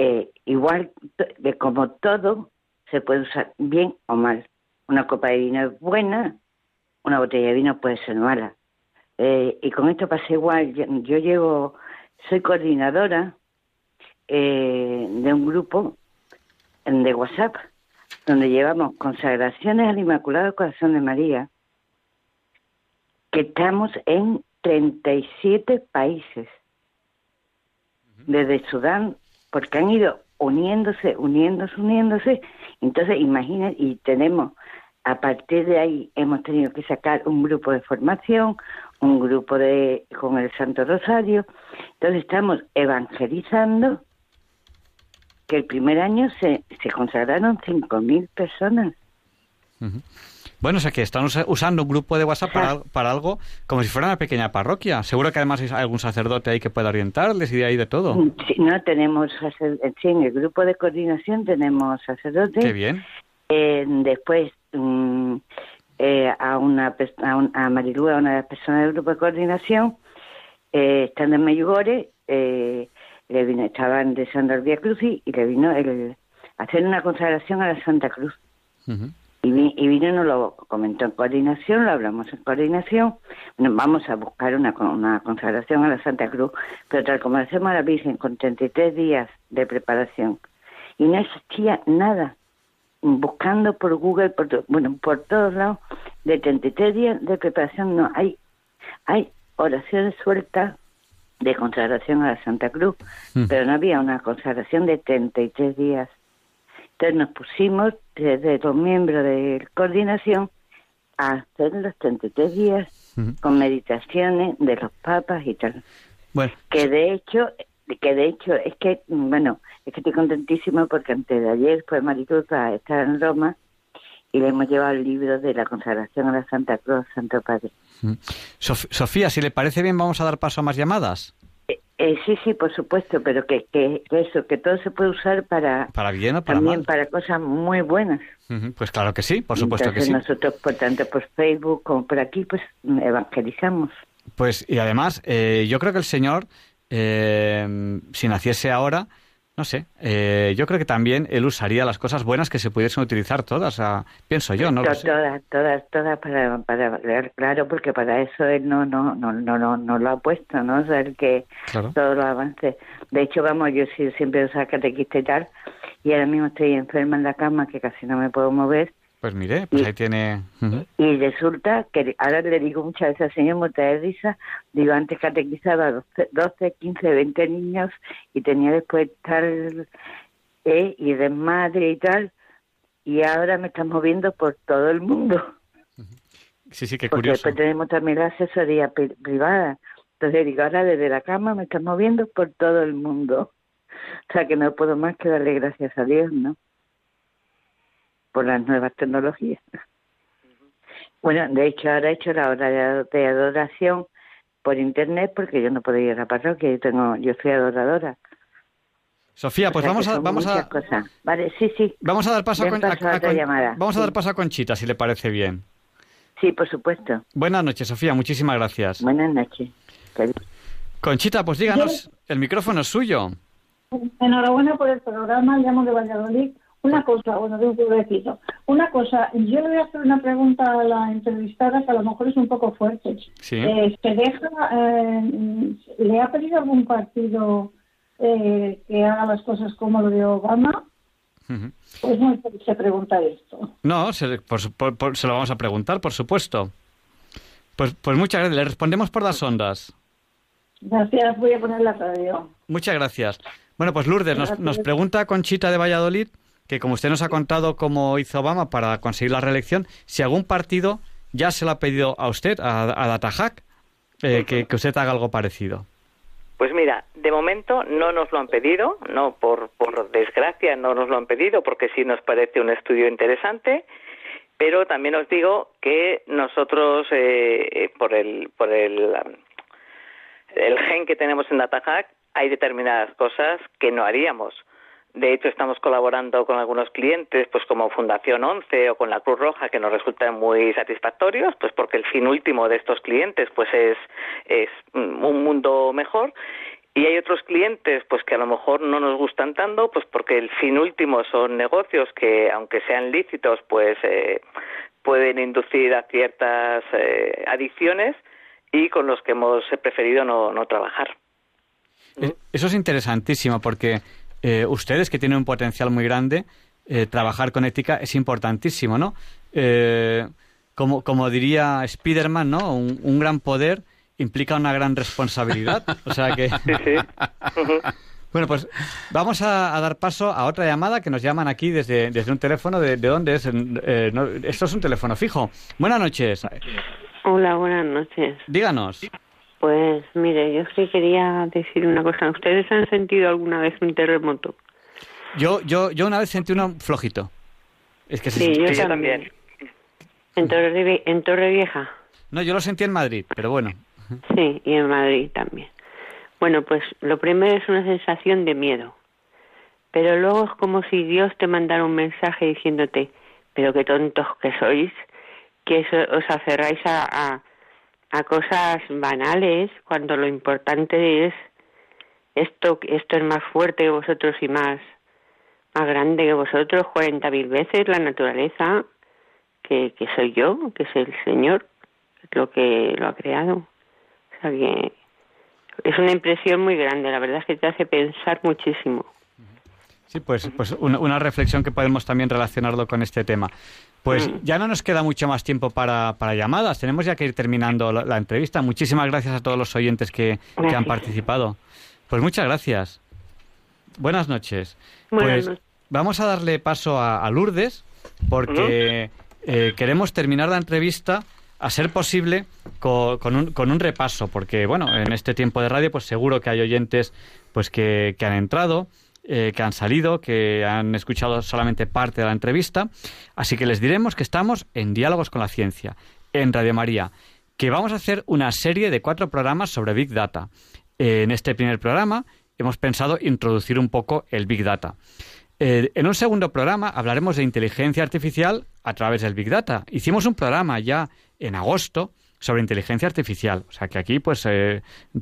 eh, igual de como todo se puede usar bien o mal. Una copa de vino es buena, una botella de vino puede ser mala. Eh, y con esto pasa igual. Yo, llevo, soy coordinadora eh, de un grupo de WhatsApp donde llevamos consagraciones al Inmaculado Corazón de María, que estamos en 37 países, desde Sudán porque han ido uniéndose, uniéndose, uniéndose. Entonces, imaginen, y tenemos, a partir de ahí, hemos tenido que sacar un grupo de formación, un grupo de con el Santo Rosario. Entonces, estamos evangelizando que el primer año se, se consagraron 5.000 personas. Bueno, o sea que están usando un grupo de WhatsApp para, para, algo como si fuera una pequeña parroquia. Seguro que además hay algún sacerdote ahí que pueda orientarles y de ahí de todo. Mm, sí, no, tenemos sí, en el grupo de coordinación tenemos sacerdotes. Qué bien. Eh, después mm, eh, a una a, a Marilú, a una de las personas del grupo de coordinación, eh, estando en Mayugore, eh, le vino, estaban rezando el Vía Cruz y le vino el hacer una consagración a la Santa Cruz. Y, vino y nos lo comentó en coordinación, lo hablamos en coordinación. Bueno, vamos a buscar una, una consagración a la Santa Cruz, pero tal como hacemos a la Virgen, con 33 días de preparación. Y no existía nada. Buscando por Google, por, bueno, por todos lados, de 33 días de preparación no hay. Hay oraciones sueltas de consagración a la Santa Cruz, mm. pero no había una consagración de 33 días. Entonces nos pusimos desde los miembros de coordinación a hacer los 33 días con meditaciones de los papas y tal. Bueno. Que de hecho, que de hecho es que, bueno, es que estoy contentísimo porque antes de ayer fue Marituza estar en Roma y le hemos llevado el libro de la consagración a la Santa Cruz, Santo Padre. Sofía, si le parece bien, vamos a dar paso a más llamadas. Eh, sí, sí, por supuesto, pero que, que, eso, que todo se puede usar para... Para bien o para también para cosas muy buenas. Pues claro que sí, por supuesto que sí. nosotros, por tanto, por Facebook como por aquí, pues evangelizamos. Pues, y además, eh, yo creo que el Señor, eh, si naciese ahora, no sé, eh, yo creo que también él usaría las cosas buenas que se pudiesen utilizar todas, pienso yo, ¿no? Todas, todas, todas para, para, claro, porque para eso él no, no, no, no, no, no lo ha puesto, ¿no? O sea, el que todo lo avance. De hecho, vamos, yo siempre usar catequista y tal, y ahora mismo estoy enferma en la cama que casi no me puedo mover, pues mire, pues ahí tiene... Y resulta que ahora le digo muchas veces al señor Mota de Risa, digo, antes catequizaba 12, 12, 15, 20 niños y tenía después tal eh, y desmadre y tal, y ahora me están moviendo por todo el mundo. Sí, sí, qué curioso. Porque después tenemos también la asesoría privada. Entonces digo, ahora desde la cama me están moviendo por todo el mundo. O sea que no puedo más que darle gracias a Dios, ¿no? Por las nuevas tecnologías. Bueno, de hecho ahora he hecho la hora de adoración por internet porque yo no podía ir a la parroquia, yo tengo, yo soy adoradora. Sofía, pues vamos a vamos a Vale, sí, sí. Vamos a dar paso, a, vamos a dar paso a Conchita si le parece bien. Sí, por supuesto. Buenas noches, Sofía, muchísimas gracias. Buenas noches. Conchita, pues díganos, el micrófono es suyo. Enhorabuena por el programa, llamo de Valladolid. Una cosa, bueno, de un pueblecito. Una cosa, yo le voy a hacer una pregunta a la entrevistada que a lo mejor es un poco fuerte. Sí. Eh, ¿Se deja, eh, le ha pedido algún partido eh, que haga las cosas como lo de Obama? Ujú. Pues no se pregunta esto. No, se, por por- por- se lo vamos a preguntar, por supuesto. Pues, pues muchas gracias. Le respondemos por las ondas. Gracias, voy a poner la radio. Muchas gracias. Bueno, pues Lourdes nos, nos pregunta Conchita de Valladolid que como usted nos ha contado cómo hizo Obama para conseguir la reelección, si algún partido ya se lo ha pedido a usted, a, a DataHack, eh, que, usted haga algo parecido. Pues mira, de momento no nos lo han pedido, no por, por desgracia no nos lo han pedido porque sí nos parece un estudio interesante, pero también os digo que nosotros eh, eh, por el por el el gen que tenemos en DataHack hay determinadas cosas que no haríamos. De hecho, estamos colaborando con algunos clientes, pues como Fundación 11 o con la Cruz Roja, que nos resultan muy satisfactorios, pues porque el fin último de estos clientes, pues es, un mundo mejor. Y hay otros clientes, pues que a lo mejor no nos gustan tanto, pues porque el fin último son negocios que, aunque sean lícitos, pues eh, pueden inducir a ciertas eh, adicciones y con los que hemos preferido no, no trabajar. Eh, Eso es interesantísimo porque eh, ustedes que tienen un potencial muy grande, eh, trabajar con ética es importantísimo, ¿no? Eh, como, como diría Spiderman, ¿no? Un, un gran poder implica una gran responsabilidad. O sea que... Sí, sí. Bueno, pues vamos a, a dar paso a otra llamada que nos llaman aquí desde, desde un teléfono. ¿De, de dónde es? Eh, no, esto es un teléfono fijo. Buenas noches. Hola, buenas noches. Díganos. Pues mire, yo que quería decir una cosa. ¿Ustedes han sentido alguna vez un terremoto? Yo, yo, yo una vez sentí uno flojito. Es que se- Sí, yo que se- también. En Torre, en Torre Vieja, No, yo lo sentí en Madrid, pero bueno. sí, y en Madrid también. Bueno, pues lo primero es una sensación de miedo. Pero luego es como si Dios te mandara un mensaje diciéndote, pero qué tontos que sois, que os aferráis a, a, a cosas banales cuando lo importante es esto, esto es más fuerte que vosotros y más, más grande que vosotros, cuarenta mil veces la naturaleza, que, que soy yo, que es el Señor, lo que lo ha creado. O sea que es una impresión muy grande, la verdad es que te hace pensar muchísimo. Sí, pues, pues una, una reflexión que podemos también relacionarlo con este tema. Pues Mm. ya no nos queda mucho más tiempo para, para llamadas. Tenemos ya que ir terminando la, la entrevista. Muchísimas gracias a todos los oyentes que, que han participado. Pues muchas gracias. Buenas noches. Buenas pues vamos a darle paso a, a Lourdes porque eh, queremos terminar la entrevista a ser posible co- con, un, con un repaso, porque bueno, en este tiempo de radio pues seguro que hay oyentes pues que, que han entrado, eh, que han salido, que han escuchado solamente parte de la entrevista, así que les diremos que estamos en Diálogos con la Ciencia, en Radio María, que vamos a hacer una serie de cuatro programas sobre Big Data. Eh, en este primer programa hemos pensado introducir un poco el Big Data. Eh, en un segundo programa hablaremos de inteligencia artificial a través del Big Data. Hicimos un programa ya en agosto sobre inteligencia artificial, o sea que aquí pues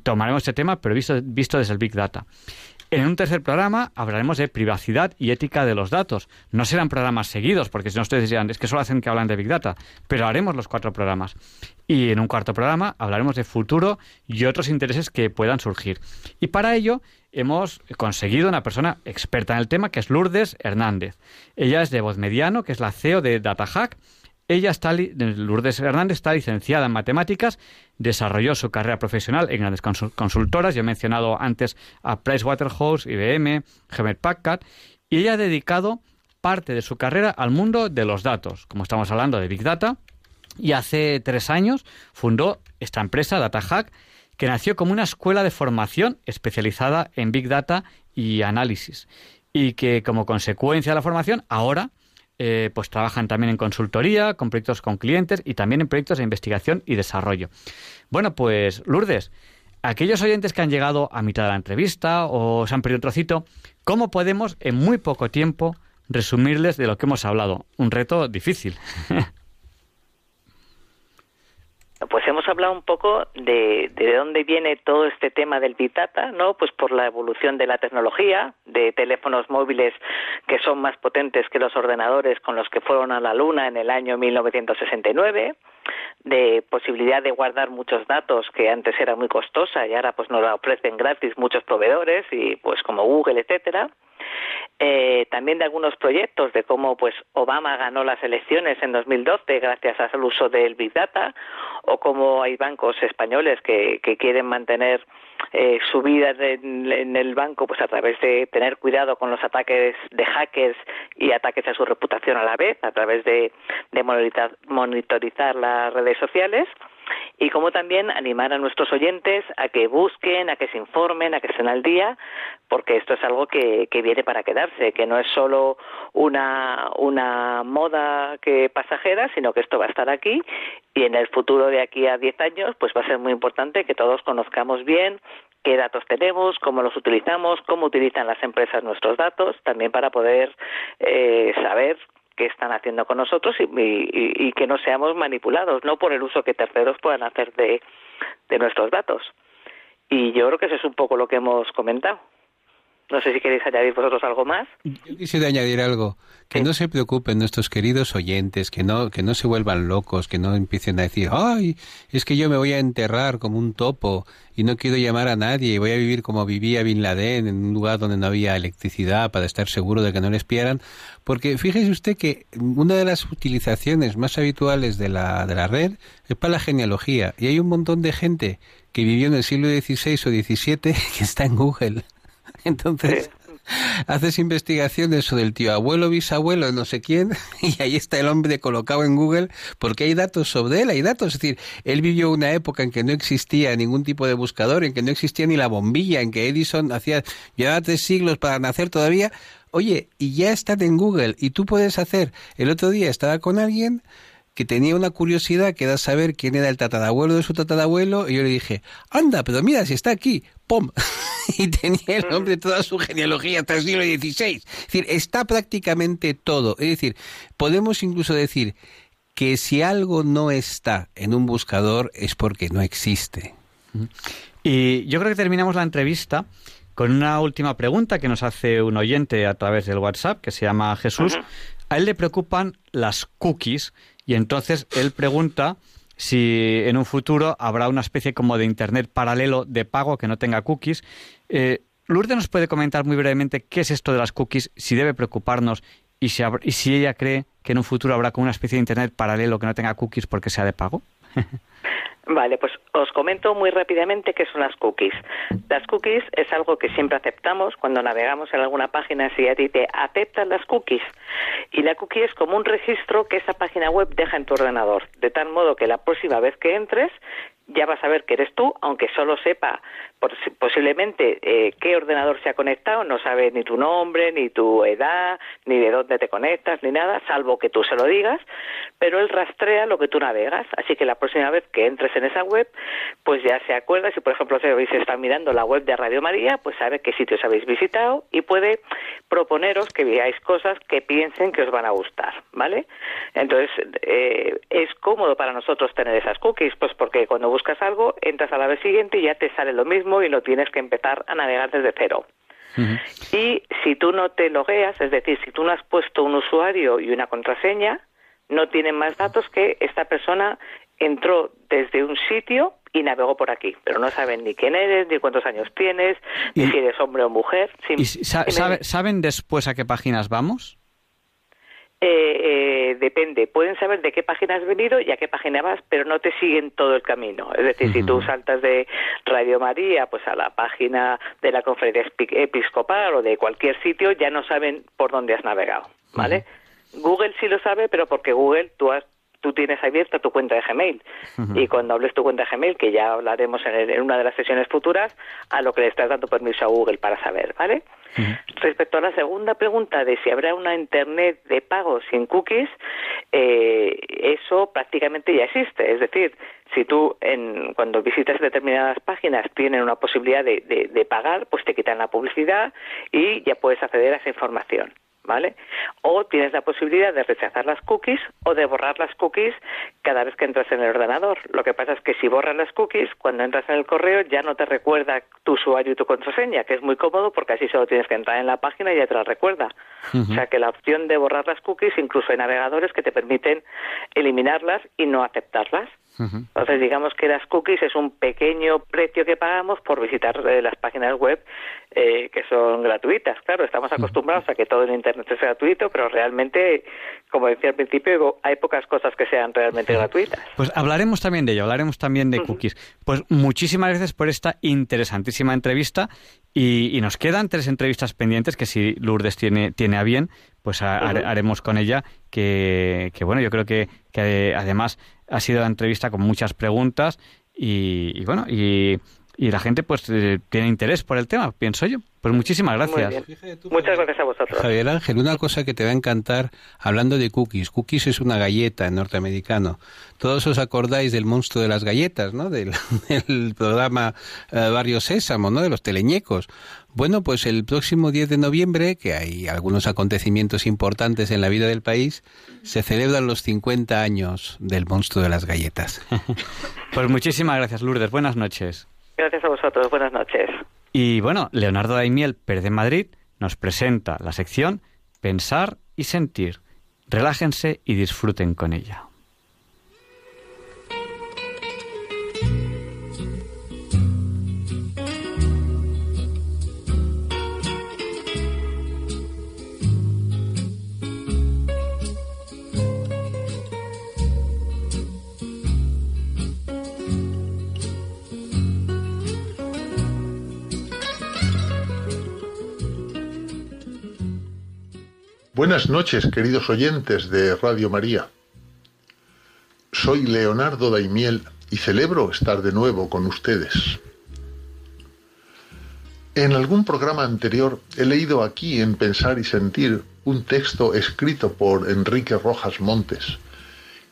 tomaremos este tema, pero visto, visto desde el Big Data. En un tercer programa hablaremos de privacidad y ética de los datos. No serán programas seguidos, porque si no ustedes dirán, es que solo hacen que hablan de Big Data, pero haremos los cuatro programas. Y en un cuarto programa hablaremos de futuro y otros intereses que puedan surgir. Y para ello hemos conseguido una persona experta en el tema, que es Lourdes Hernández. Ella es de Voz Mediano, que es la CEO de DataHack. Ella está, Lourdes Hernández está licenciada en matemáticas, desarrolló su carrera profesional en grandes consul- consultoras, yo he mencionado antes a Pricewaterhouse, IBM, Hemet Packard, y ella ha dedicado parte de su carrera al mundo de los datos, como estamos hablando de Big Data, y hace tres años fundó esta empresa, DataHack, que nació como una escuela de formación especializada en Big Data y análisis, y que como consecuencia de la formación ahora eh, pues trabajan también en consultoría, con proyectos con clientes y también en proyectos de investigación y desarrollo. Bueno, pues Lourdes, aquellos oyentes que han llegado a mitad de la entrevista o se han perdido un trocito, ¿cómo podemos en muy poco tiempo resumirles de lo que hemos hablado? Un reto difícil. Pues hemos hablado un poco de, de dónde viene todo este tema del Big Data, ¿no? Pues por la evolución de la tecnología, de teléfonos móviles que son más potentes que los ordenadores con los que fueron a la Luna en el año 1969, de posibilidad de guardar muchos datos que antes era muy costosa y ahora pues nos la ofrecen gratis muchos proveedores y pues como Google, etcétera eh, también de algunos proyectos de cómo pues Obama ganó las elecciones en 2012 gracias al uso del Big Data o cómo hay bancos españoles que, quieren mantener eh, su vida en, en, el banco pues a través de tener cuidado con los ataques de hackers y ataques a su reputación a la vez a través de, de monitorizar las redes sociales y como también animar a nuestros oyentes a que busquen, a que se informen, a que estén al día, porque esto es algo que, que viene para quedarse, que no es solo una, una moda que pasajera, sino que esto va a estar aquí. Y en el futuro de aquí a 10 años pues va a ser muy importante que todos conozcamos bien qué datos tenemos, cómo los utilizamos, cómo utilizan las empresas nuestros datos, también para poder eh, saber que están haciendo con nosotros y, y, y, que no seamos manipulados, no por el uso que terceros puedan hacer de, de nuestros datos. Y yo creo que eso es un poco lo que hemos comentado. No sé si queréis añadir vosotros algo más. Yo quisiera añadir algo. Que no se preocupen nuestros queridos oyentes, que no, que no se vuelvan locos, que no empiecen a decir, ay, es que yo me voy a enterrar como un topo y no quiero llamar a nadie y voy a vivir como vivía Bin Laden en un lugar donde no había electricidad para estar seguro de que no le espiaran. Porque fíjese usted que una de las utilizaciones más habituales de la, de la red es para la genealogía. Y hay un montón de gente que vivió en el siglo XVI o XVII que está en Google. Entonces, haces investigaciones sobre el tío abuelo, bisabuelo, no sé quién, y ahí está el hombre colocado en Google, porque hay datos sobre él, hay datos. Es decir, él vivió una época en que no existía ningún tipo de buscador, en que no existía ni la bombilla, en que Edison hacía, llevaba tres siglos para nacer todavía. Oye, y ya están en Google, y tú puedes hacer. El otro día estaba con alguien que tenía una curiosidad que era saber quién era el tatarabuelo de su tatarabuelo, y yo le dije, anda, pero mira, si está aquí, ¡pum! y tenía el nombre de toda su genealogía hasta el siglo XVI. Es decir, está prácticamente todo. Es decir, podemos incluso decir que si algo no está en un buscador es porque no existe. Y yo creo que terminamos la entrevista con una última pregunta que nos hace un oyente a través del WhatsApp, que se llama Jesús. A él le preocupan las cookies y entonces él pregunta si en un futuro habrá una especie como de Internet paralelo de pago que no tenga cookies. Eh, Lourdes nos puede comentar muy brevemente qué es esto de las cookies, si debe preocuparnos y si, y si ella cree que en un futuro habrá como una especie de Internet paralelo que no tenga cookies porque sea de pago. Vale, pues os comento muy rápidamente qué son las cookies. Las cookies es algo que siempre aceptamos cuando navegamos en alguna página, si a ti te aceptan las cookies. Y la cookie es como un registro que esa página web deja en tu ordenador, de tal modo que la próxima vez que entres ya vas a ver que eres tú, aunque solo sepa posiblemente eh, qué ordenador se ha conectado, no sabe ni tu nombre, ni tu edad, ni de dónde te conectas, ni nada, salvo que tú se lo digas, pero él rastrea lo que tú navegas, así que la próxima vez que entres en esa web, pues ya se acuerda, si por ejemplo se está mirando la web de Radio María, pues sabe qué sitios habéis visitado y puede proponeros que veáis cosas que piensen que os van a gustar, ¿vale? Entonces, eh, es cómodo para nosotros tener esas cookies, pues porque cuando buscas algo, entras a la vez siguiente y ya te sale lo mismo y no tienes que empezar a navegar desde cero. Y si tú no te logueas, es decir, si tú no has puesto un usuario y una contraseña, no tienen más datos que esta persona entró desde un sitio y navegó por aquí, pero no saben ni quién eres, ni cuántos años tienes, ni si eres hombre o mujer. ¿Y ¿Saben después a qué páginas vamos? Eh, eh, depende, pueden saber de qué página has venido y a qué página vas, pero no te siguen todo el camino. Es decir, si tú saltas de Radio María pues a la página de la conferencia episcopal o de cualquier sitio, ya no saben por dónde has navegado, ¿vale? Google sí lo sabe, pero porque Google tú has tú tienes abierta tu cuenta de Gmail. Y cuando hables tu cuenta de Gmail, que ya hablaremos en, una de las sesiones futuras, a lo que le estás dando permiso a Google para saber, ¿vale? Respecto a la segunda pregunta de si habrá una Internet de pago sin cookies, eh, eso prácticamente ya existe. Es decir, si tú en, cuando visitas determinadas páginas tienen una posibilidad de, de pagar, pues te quitan la publicidad y ya puedes acceder a esa información. ¿Vale? O tienes la posibilidad de rechazar las cookies o de borrar las cookies cada vez que entras en el ordenador. Lo que pasa es que si borras las cookies, cuando entras en el correo ya no te recuerda tu usuario y tu contraseña, que es muy cómodo porque así solo tienes que entrar en la página y ya te la recuerda. O sea que la opción de borrar las cookies, incluso hay navegadores que te permiten eliminarlas y no aceptarlas. Entonces, digamos que las cookies es un pequeño precio que pagamos por visitar eh, las páginas web eh, que son gratuitas. Claro, estamos acostumbrados a que todo en Internet es gratuito, pero realmente, como decía al principio, hay pocas cosas que sean realmente gratuitas. Pues hablaremos también de ello, hablaremos también de cookies. Pues muchísimas gracias por esta interesantísima entrevista y, nos quedan tres entrevistas pendientes que si Lourdes tiene, tiene a bien, pues haremos con ella, que, que, bueno, yo creo que, que además ha sido la entrevista con muchas preguntas y, bueno, y, y, la gente pues eh, tiene interés por el tema, pienso yo. Pues muchísimas gracias. Muchas gracias a vosotros. Javier Ángel, una cosa que te va a encantar hablando de cookies. Cookies es una galleta en norteamericano. Todos os acordáis del monstruo de las galletas, ¿no? Del, programa eh, Barrio Sésamo, ¿no? De los teleñecos. Bueno, pues el próximo 10 de noviembre, que hay algunos acontecimientos importantes en la vida del país, se celebran los 50 años del monstruo de las galletas. pues muchísimas gracias, Lourdes. Buenas noches. Gracias a vosotros. Buenas noches. Y bueno, Leonardo Daimiel Pérez de Madrid nos presenta la sección Pensar y Sentir. Relájense y disfruten con ella. Buenas noches, queridos oyentes de Radio María. Soy Leonardo Daimiel y celebro estar de nuevo con ustedes. En algún programa anterior he leído aquí en Pensar y Sentir un texto escrito por Enrique Rojas Montes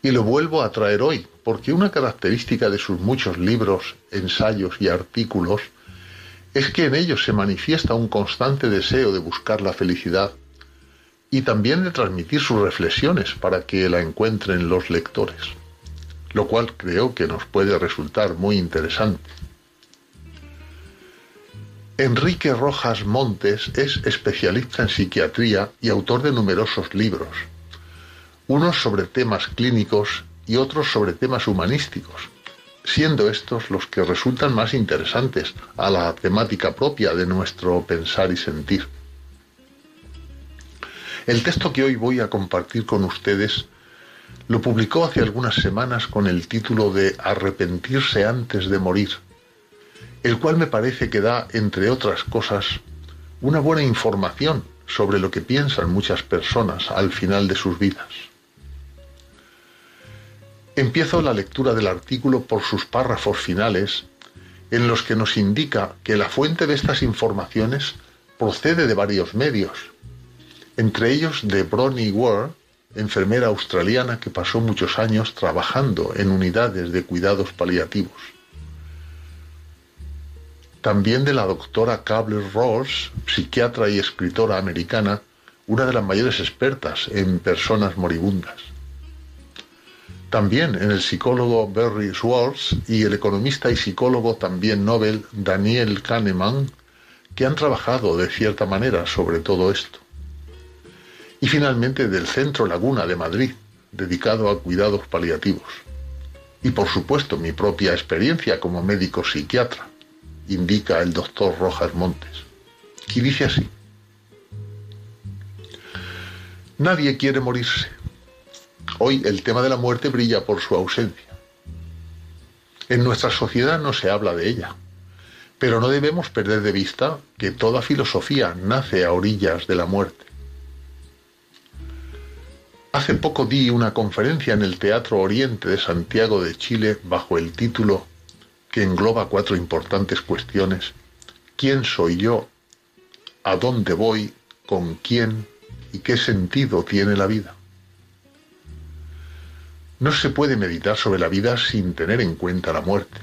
y lo vuelvo a traer hoy porque una característica de sus muchos libros, ensayos y artículos es que en ellos se manifiesta un constante deseo de buscar la felicidad y también de transmitir sus reflexiones para que la encuentren los lectores, lo cual creo que nos puede resultar muy interesante. Enrique Rojas Montes es especialista en psiquiatría y autor de numerosos libros, unos sobre temas clínicos y otros sobre temas humanísticos, siendo estos los que resultan más interesantes a la temática propia de nuestro pensar y sentir. El texto que hoy voy a compartir con ustedes lo publicó hace algunas semanas con el título de Arrepentirse antes de morir, el cual me parece que da, entre otras cosas, una buena información sobre lo que piensan muchas personas al final de sus vidas. Empiezo la lectura del artículo por sus párrafos finales, en los que nos indica que la fuente de estas informaciones procede de varios medios, entre ellos de Bronnie Ware, enfermera australiana que pasó muchos años trabajando en unidades de cuidados paliativos. También de la doctora Cable Ross, psiquiatra y escritora americana, una de las mayores expertas en personas moribundas. También en el psicólogo Barry Schwartz y el economista y psicólogo también Nobel Daniel Kahneman, que han trabajado de cierta manera sobre todo esto y finalmente del Centro Laguna de Madrid, dedicado a cuidados paliativos. Y por supuesto mi propia experiencia como médico psiquiatra, indica el doctor Rojas Montes. Y dice así, nadie quiere morirse. Hoy el tema de la muerte brilla por su ausencia. En nuestra sociedad no se habla de ella, pero no debemos perder de vista que toda filosofía nace a orillas de la muerte. Hace poco di una conferencia en el Teatro Oriente de Santiago de Chile bajo el título que engloba cuatro importantes cuestiones. ¿Quién soy yo? ¿A dónde voy? ¿Con quién? ¿Y qué sentido tiene la vida? No se puede meditar sobre la vida sin tener en cuenta la muerte.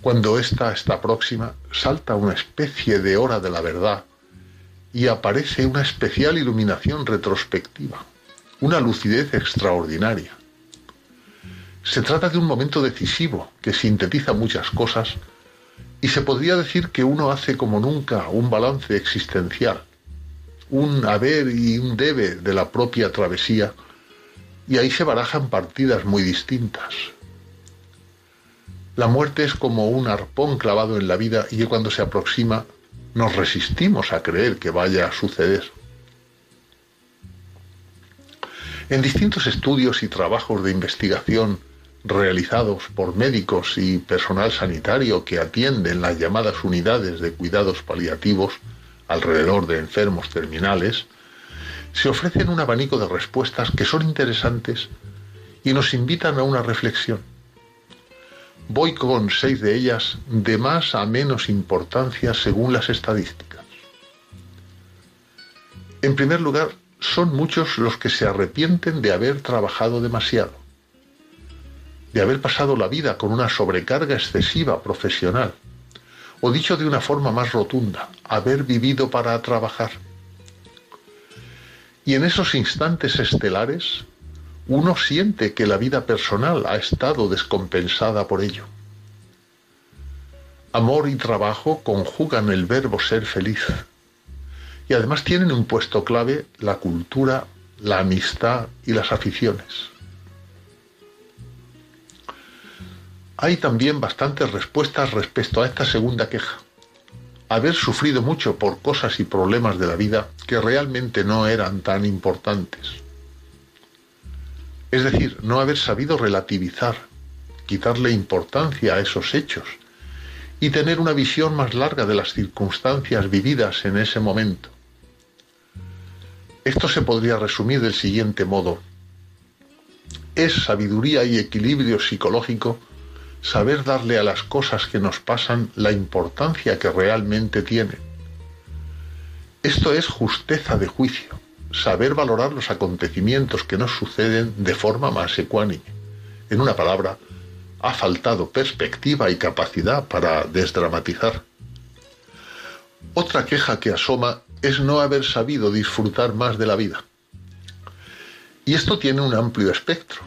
Cuando ésta está próxima, salta una especie de hora de la verdad y aparece una especial iluminación retrospectiva, una lucidez extraordinaria. Se trata de un momento decisivo que sintetiza muchas cosas y se podría decir que uno hace como nunca un balance existencial, un haber y un debe de la propia travesía, y ahí se barajan partidas muy distintas. La muerte es como un arpón clavado en la vida y cuando se aproxima nos resistimos a creer que vaya a suceder. En distintos estudios y trabajos de investigación realizados por médicos y personal sanitario que atienden las llamadas unidades de cuidados paliativos alrededor de enfermos terminales, se ofrecen un abanico de respuestas que son interesantes y nos invitan a una reflexión. Voy con seis de ellas de más a menos importancia según las estadísticas. En primer lugar, son muchos los que se arrepienten de haber trabajado demasiado, de haber pasado la vida con una sobrecarga excesiva profesional, o dicho de una forma más rotunda, haber vivido para trabajar. Y en esos instantes estelares, uno siente que la vida personal ha estado descompensada por ello. Amor y trabajo conjugan el verbo ser feliz. Y además tienen un puesto clave la cultura, la amistad y las aficiones. Hay también bastantes respuestas respecto a esta segunda queja. Haber sufrido mucho por cosas y problemas de la vida que realmente no eran tan importantes es decir, no haber sabido relativizar, quitarle importancia a esos hechos y tener una visión más larga de las circunstancias vividas en ese momento. Esto se podría resumir del siguiente modo. Es sabiduría y equilibrio psicológico saber darle a las cosas que nos pasan la importancia que realmente tienen. Esto es justeza de juicio saber valorar los acontecimientos que nos suceden de forma más ecuánime. En una palabra, ha faltado perspectiva y capacidad para desdramatizar. Otra queja que asoma es no haber sabido disfrutar más de la vida. Y esto tiene un amplio espectro.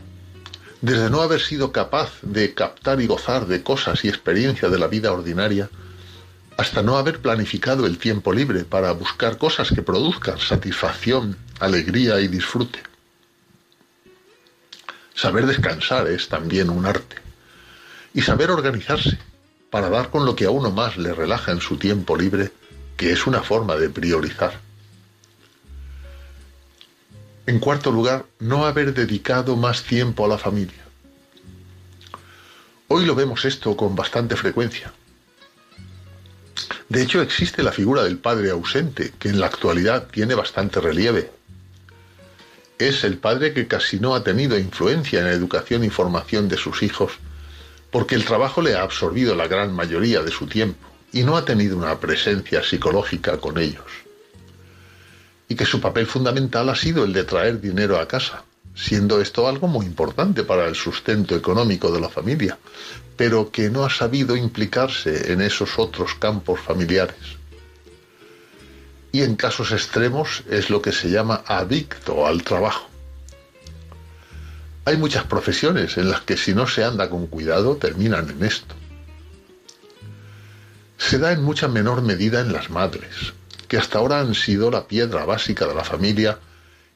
Desde no haber sido capaz de captar y gozar de cosas y experiencias de la vida ordinaria, hasta no haber planificado el tiempo libre para buscar cosas que produzcan satisfacción, alegría y disfrute. Saber descansar es también un arte. Y saber organizarse para dar con lo que a uno más le relaja en su tiempo libre, que es una forma de priorizar. En cuarto lugar, no haber dedicado más tiempo a la familia. Hoy lo vemos esto con bastante frecuencia de hecho, existe la figura del padre ausente, que en la actualidad tiene bastante relieve. Es el padre que casi no ha tenido influencia en la educación y formación de sus hijos, porque el trabajo le ha absorbido la gran mayoría de su tiempo y no ha tenido una presencia psicológica con ellos. Y que su papel fundamental ha sido el de traer dinero a casa, siendo esto algo muy importante para el sustento económico de la familia, pero que no ha sabido implicarse en esos otros campos familiares. Y en casos extremos es lo que se llama adicto al trabajo. Hay muchas profesiones en las que si no se anda con cuidado terminan en esto. Se da en mucha menor medida en las madres, que hasta ahora han sido la piedra básica de la familia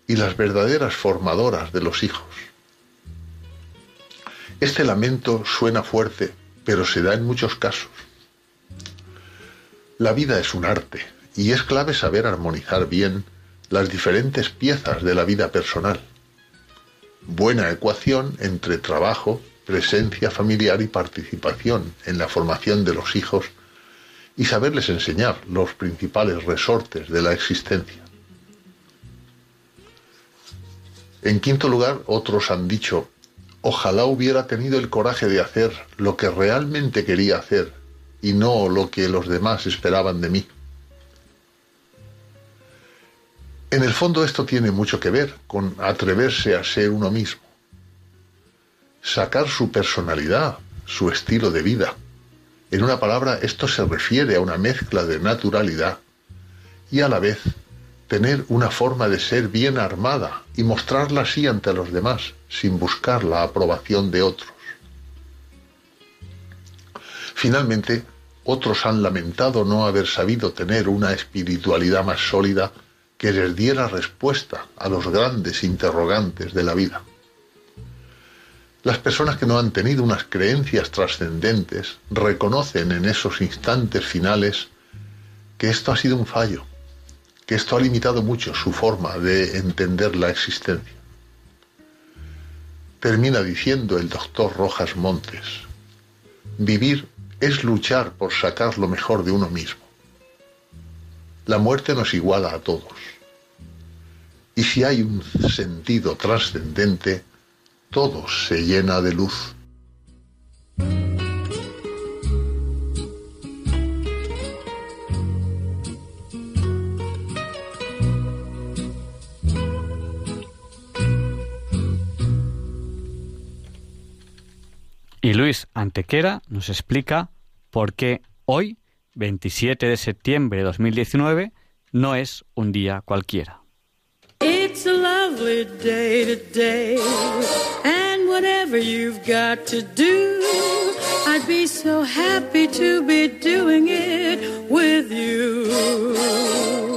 y las verdaderas formadoras de los hijos. Este lamento suena fuerte, pero se da en muchos casos. La vida es un arte y es clave saber armonizar bien las diferentes piezas de la vida personal. Buena ecuación entre trabajo, presencia familiar y participación en la formación de los hijos y saberles enseñar los principales resortes de la existencia. En quinto lugar, otros han dicho, Ojalá hubiera tenido el coraje de hacer lo que realmente quería hacer y no lo que los demás esperaban de mí. En el fondo esto tiene mucho que ver con atreverse a ser uno mismo, sacar su personalidad, su estilo de vida. En una palabra, esto se refiere a una mezcla de naturalidad y a la vez tener una forma de ser bien armada y mostrarla así ante los demás, sin buscar la aprobación de otros. Finalmente, otros han lamentado no haber sabido tener una espiritualidad más sólida que les diera respuesta a los grandes interrogantes de la vida. Las personas que no han tenido unas creencias trascendentes reconocen en esos instantes finales que esto ha sido un fallo, que esto ha limitado mucho su forma de entender la existencia. Termina diciendo el doctor Rojas Montes, vivir es luchar por sacar lo mejor de uno mismo. La muerte nos iguala a todos. Y si hay un sentido trascendente, todo se llena de luz. Y Luis Antequera nos explica por qué hoy, 27 de septiembre de 2019, no es un día cualquiera. It's a lovely day today, and whatever you've got to do, I'd be so happy to be doing it with you.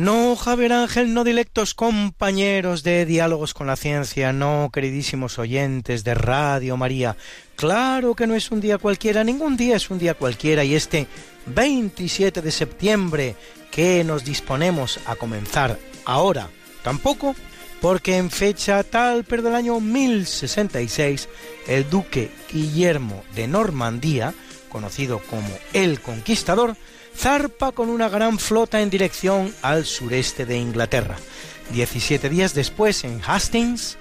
No, Javier Ángel, no directos compañeros de Diálogos con la Ciencia, no, queridísimos oyentes de Radio María. Claro que no es un día cualquiera, ningún día es un día cualquiera y este 27 de septiembre que nos disponemos a comenzar ahora, tampoco, porque en fecha tal, pero del año 1066, el duque Guillermo de Normandía, conocido como el Conquistador, zarpa con una gran flota en dirección al sureste de Inglaterra. Diecisiete días después, en Hastings,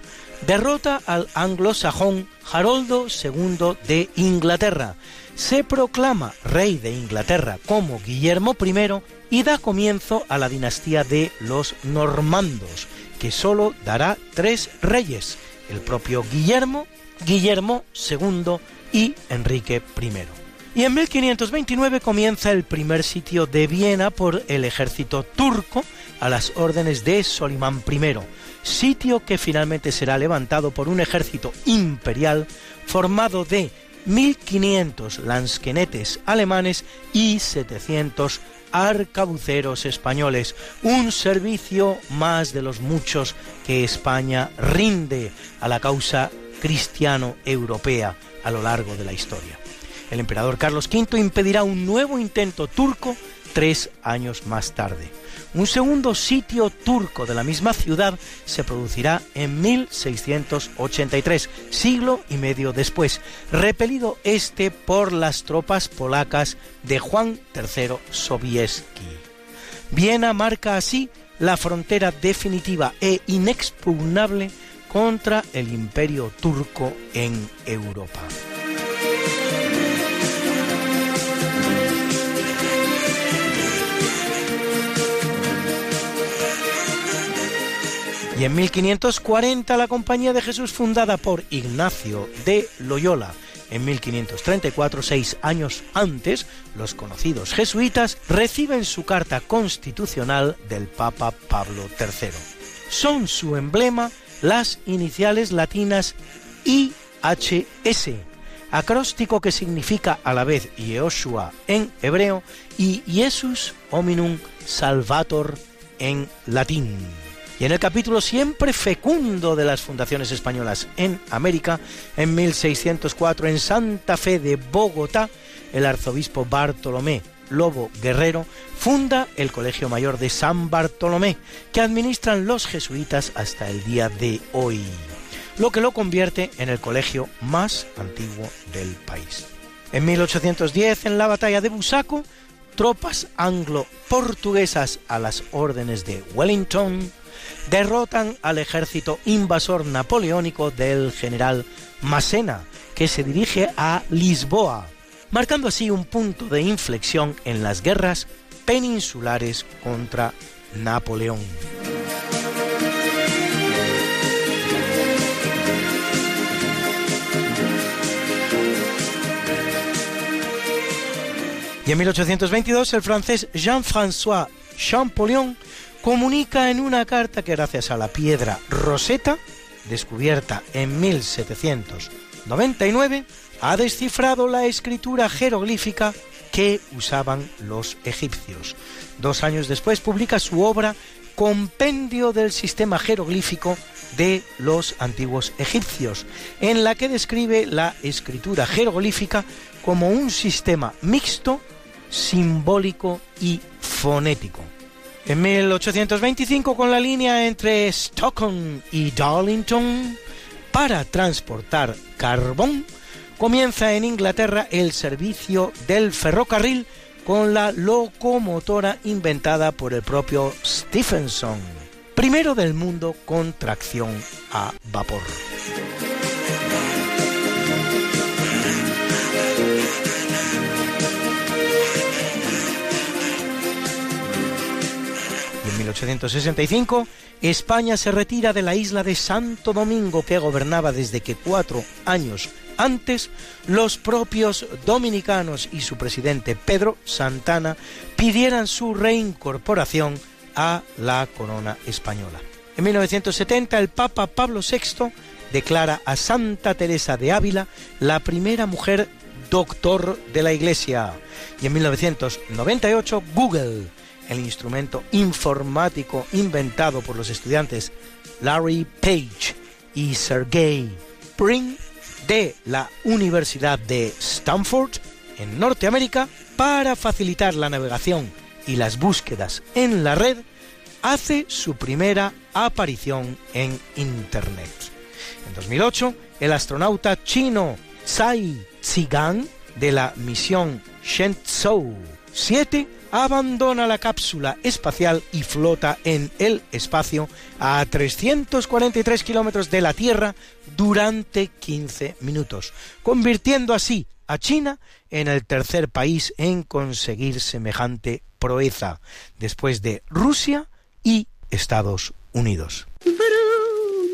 derrota al anglosajón Haroldo II de Inglaterra. Se proclama rey de Inglaterra como Guillermo I y da comienzo a la dinastía de los normandos, que sólo dará tres reyes, el propio Guillermo, Guillermo II y Enrique I. Y en 1529 comienza el primer sitio de Viena por el ejército turco a las órdenes de Solimán I, sitio que finalmente será levantado por un ejército imperial formado de 1.500 lansquenetes alemanes y 700 arcabuceros españoles, un servicio más de los muchos que España rinde a la causa cristiano-europea a lo largo de la historia. El emperador Carlos V impedirá un nuevo intento turco tres años más tarde. Un segundo sitio turco de la misma ciudad se producirá en 1683, siglo y medio después, repelido este por las tropas polacas de Juan III Sobieski. Viena marca así la frontera definitiva e inexpugnable contra el imperio turco en Europa. Y en 1540 la Compañía de Jesús fundada por Ignacio de Loyola en 1534, seis años antes, los conocidos jesuitas reciben su carta constitucional del Papa Pablo III. Son su emblema las iniciales latinas IHS, acróstico que significa a la vez Yehoshua en hebreo y Jesus hominum salvator en latín. Y en el capítulo siempre fecundo de las fundaciones españolas en América, en 1604 en Santa Fe de Bogotá, el arzobispo Bartolomé Lobo Guerrero funda el Colegio Mayor de San Bartolomé, que administran los jesuitas hasta el día de hoy, lo que lo convierte en el colegio más antiguo del país. En 1810, en la batalla de Busaco, tropas anglo-portuguesas a las órdenes de Wellington derrotan al ejército invasor napoleónico del general Massena, que se dirige a Lisboa, marcando así un punto de inflexión en las guerras peninsulares contra Napoleón. Y en 1822 el francés Jean-François Champollion comunica en una carta que gracias a la piedra Rosetta, descubierta en 1799, ha descifrado la escritura jeroglífica que usaban los egipcios. Dos años después publica su obra Compendio del sistema jeroglífico de los antiguos egipcios, en la que describe la escritura jeroglífica como un sistema mixto simbólico y fonético. En 1825, con la línea entre Stockholm y Darlington para transportar carbón, comienza en Inglaterra el servicio del ferrocarril con la locomotora inventada por el propio Stephenson, primero del mundo con tracción a vapor. 1865, España se retira de la isla de Santo Domingo que gobernaba desde que cuatro años antes los propios dominicanos y su presidente Pedro Santana pidieran su reincorporación a la corona española. En 1970 el Papa Pablo VI declara a Santa Teresa de Ávila la primera mujer doctor de la Iglesia. Y en 1998 Google el instrumento informático inventado por los estudiantes Larry Page y Sergey Brin de la Universidad de Stanford en Norteamérica para facilitar la navegación y las búsquedas en la red, hace su primera aparición en Internet. En 2008, el astronauta chino Tsai Zigang de la misión Shenzhou 7 abandona la cápsula espacial y flota en el espacio a 343 kilómetros de la Tierra durante 15 minutos, convirtiendo así a China en el tercer país en conseguir semejante proeza, después de Rusia y Estados Unidos.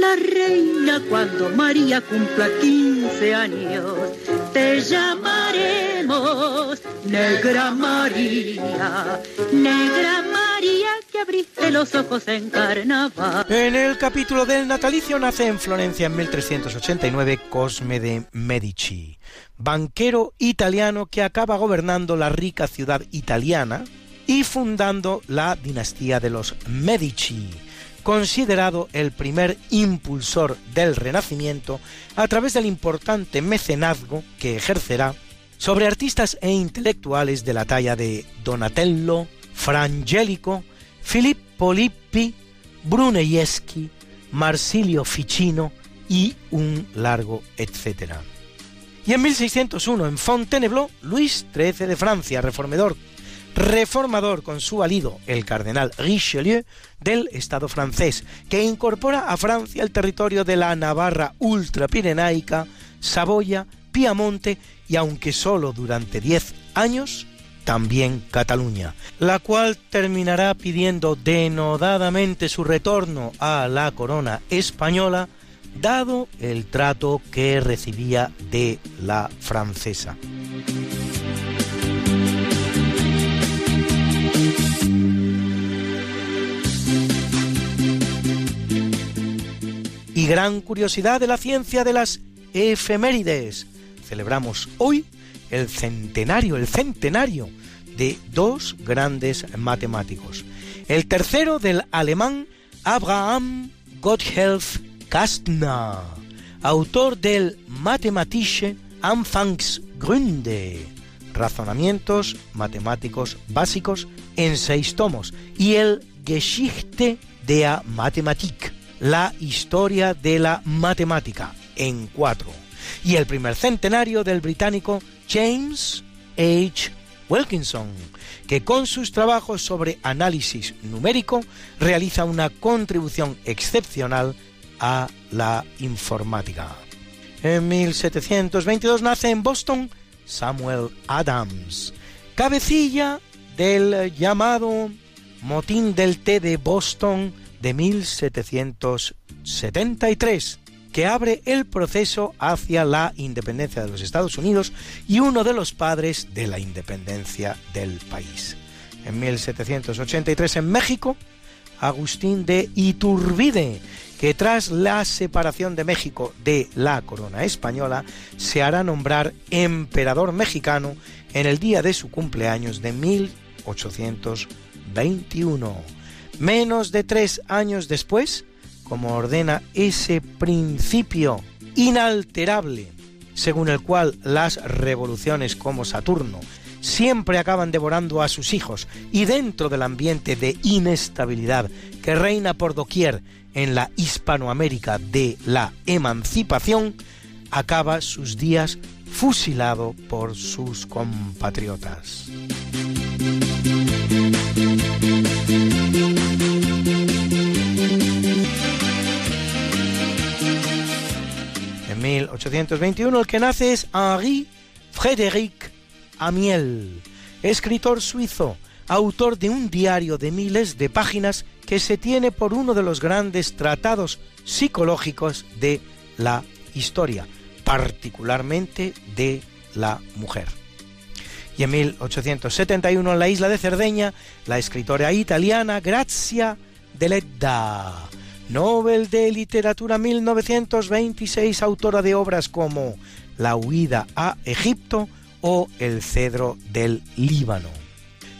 la reina cuando María cumpla 15 años. Te llamaremos Negra María, Negra María que abriste los ojos en carnaval. En el capítulo del natalicio nace en Florencia en 1389 Cosme de Medici, banquero italiano que acaba gobernando la rica ciudad italiana y fundando la dinastía de los Medici considerado el primer impulsor del Renacimiento a través del importante mecenazgo que ejercerá sobre artistas e intelectuales de la talla de Donatello, Frangelico, Filippo Lippi, Brunelleschi, Marsilio Ficino y un largo etcétera. Y en 1601 en Fontainebleau, Luis XIII de Francia, reformador reformador con su alido, el cardenal Richelieu, del Estado francés, que incorpora a Francia el territorio de la Navarra ultrapirenaica, Saboya, Piamonte y, aunque solo durante diez años, también Cataluña, la cual terminará pidiendo denodadamente su retorno a la corona española, dado el trato que recibía de la francesa. Gran curiosidad de la ciencia de las efemérides. Celebramos hoy el centenario, el centenario de dos grandes matemáticos. El tercero del alemán Abraham Gotthelf Kastner, autor del Mathematische Anfangsgründe, Razonamientos matemáticos básicos en seis tomos y el Geschichte der Mathematik, la historia de la matemática, en cuatro. Y el primer centenario del británico James H. Wilkinson, que con sus trabajos sobre análisis numérico realiza una contribución excepcional a la informática. En 1722 nace en Boston Samuel Adams, cabecilla del llamado Motín del Té de Boston de 1773, que abre el proceso hacia la independencia de los Estados Unidos y uno de los padres de la independencia del país. En 1783 en México, Agustín de Iturbide, que tras la separación de México de la corona española se hará nombrar emperador mexicano en el día de su cumpleaños de 1821. Menos de tres años después, como ordena ese principio inalterable, según el cual las revoluciones como Saturno siempre acaban devorando a sus hijos y dentro del ambiente de inestabilidad que reina por doquier en la Hispanoamérica de la emancipación, acaba sus días fusilado por sus compatriotas. En 1821 el que nace es Henri Frédéric Amiel, escritor suizo, autor de un diario de miles de páginas que se tiene por uno de los grandes tratados psicológicos de la historia, particularmente de la mujer. Y en 1871 en la isla de Cerdeña, la escritora italiana Grazia Deledda, Nobel de Literatura 1926, autora de obras como La huida a Egipto o El cedro del Líbano.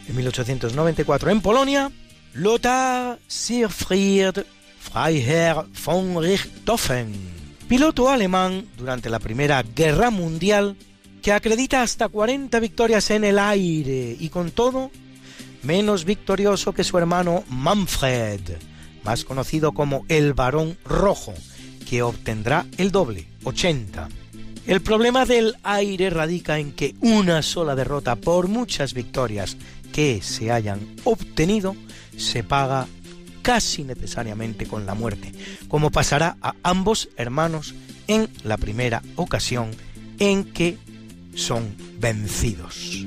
En 1894 en Polonia, Lothar Siegfried Freiherr von Richthofen, piloto alemán durante la Primera Guerra Mundial que acredita hasta 40 victorias en el aire y con todo menos victorioso que su hermano Manfred, más conocido como el Barón Rojo, que obtendrá el doble, 80. El problema del aire radica en que una sola derrota por muchas victorias que se hayan obtenido se paga casi necesariamente con la muerte, como pasará a ambos hermanos en la primera ocasión en que son vencidos.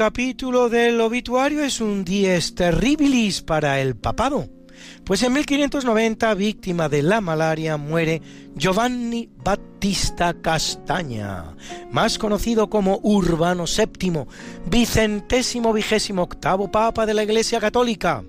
Capítulo del obituario es un dies terribilis para el papado, pues en 1590, víctima de la malaria, muere Giovanni Battista Castaña, más conocido como Urbano VII, vicentésimo vigésimo octavo papa de la Iglesia Católica,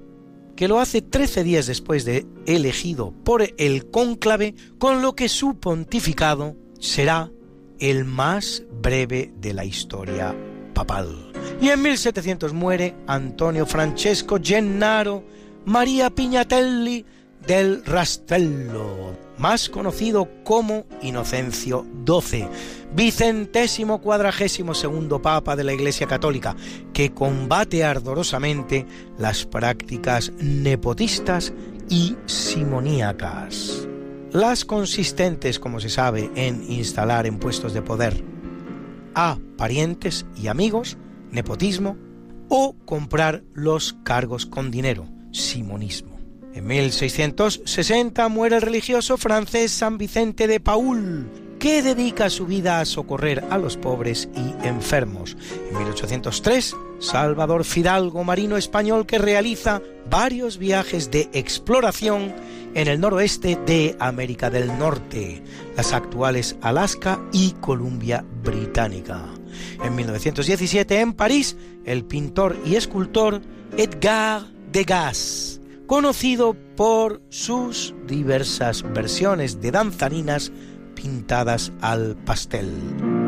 que lo hace trece días después de elegido por el cónclave, con lo que su pontificado será el más breve de la historia papal. Y en 1700 muere Antonio Francesco Gennaro María Pignatelli del Rastello, más conocido como Inocencio XII, vicentésimo cuadragésimo segundo papa de la Iglesia Católica, que combate ardorosamente las prácticas nepotistas y simoníacas. Las consistentes, como se sabe, en instalar en puestos de poder a parientes y amigos, nepotismo, o comprar los cargos con dinero, simonismo. En 1660 muere el religioso francés San Vicente de Paul, que dedica su vida a socorrer a los pobres y enfermos. En 1803, Salvador Fidalgo, marino español que realiza varios viajes de exploración en el noroeste de América del Norte, las actuales Alaska y Columbia Británica. En 1917, en París, el pintor y escultor Edgar Degas, conocido por sus diversas versiones de danzarinas pintadas al pastel.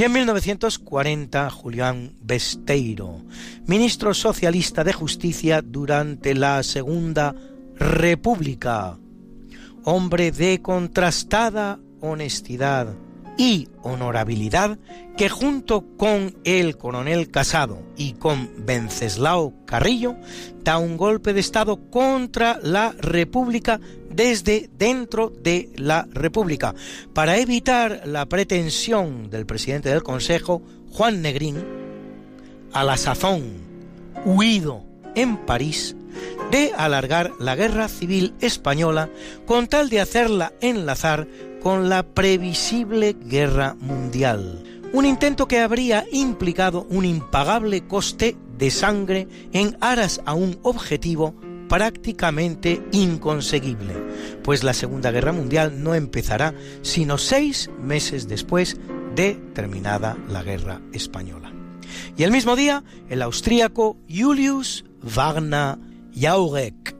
Y en 1940, Julián Besteiro, ministro socialista de Justicia durante la Segunda República, hombre de contrastada honestidad y honorabilidad que junto con el coronel Casado y con Venceslao Carrillo da un golpe de Estado contra la República desde dentro de la República. Para evitar la pretensión del presidente del Consejo, Juan Negrín, a la sazón huido en París, de alargar la guerra civil española con tal de hacerla enlazar con la previsible guerra mundial. Un intento que habría implicado un impagable coste de sangre en aras a un objetivo prácticamente inconseguible, pues la Segunda Guerra Mundial no empezará sino seis meses después de terminada la Guerra Española. Y el mismo día, el austríaco Julius Wagner Jauregg,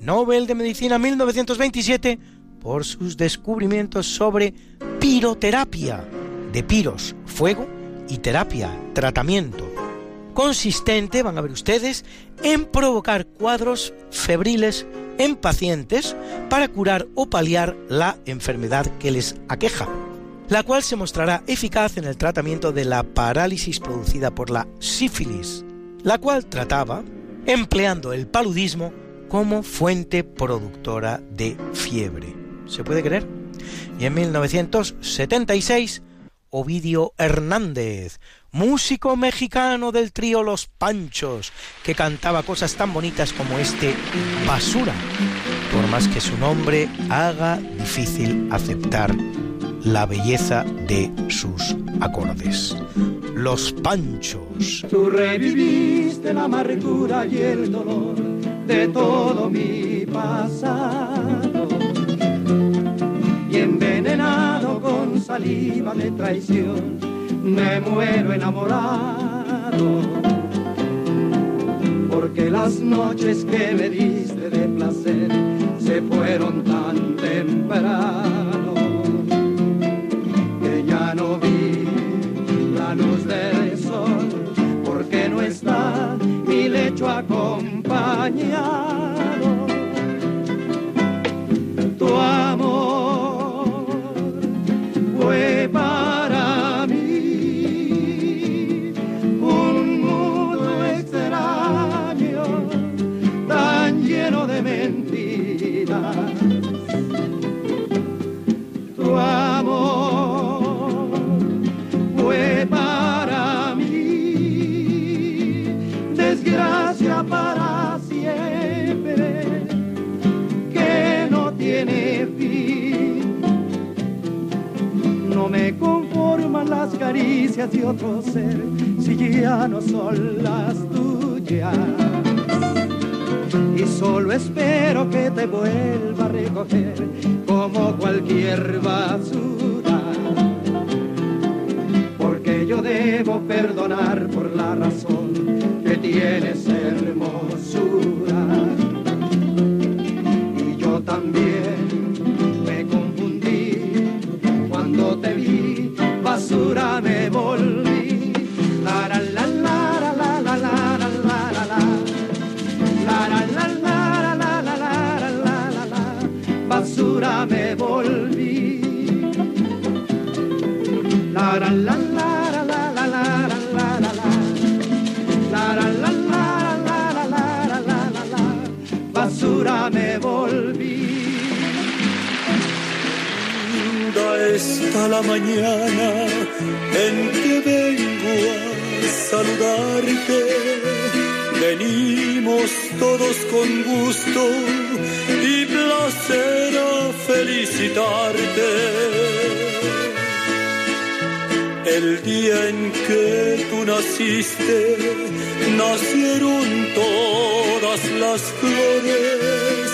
Nobel de Medicina 1927, por sus descubrimientos sobre piroterapia, de piros, fuego, y terapia, tratamiento, consistente, van a ver ustedes, en provocar cuadros febriles en pacientes para curar o paliar la enfermedad que les aqueja, la cual se mostrará eficaz en el tratamiento de la parálisis producida por la sífilis, la cual trataba empleando el paludismo como fuente productora de fiebre. ¿Se puede creer? Y en 1976, Ovidio Hernández, músico mexicano del trío Los Panchos, que cantaba cosas tan bonitas como este Basura, por más que su nombre haga difícil aceptar la belleza de sus acordes. Los Panchos. Tú reviviste la amargura y el dolor de todo mi pasado y envenenado con saliva de traición, me muero enamorado. Porque las noches que me diste de placer se fueron tan temprano que ya no vi la luz del sol, porque no está mi lecho acompañado. Tu amor away caricias de otro ser si ya no son las tuyas. Y solo espero que te vuelva a recoger como cualquier basura. Porque yo debo perdonar por la razón que tienes hermosura. Y yo también basura me volví. La, la, la, la, la, la, la, la, la, la, la. La, la, la, la, la, la, la, la, la. Basura me volví. La, la, la, está la mañana en que vengo a saludarte. Venimos todos con gusto y placer a felicitarte. El día en que tú naciste, nacieron todas las flores.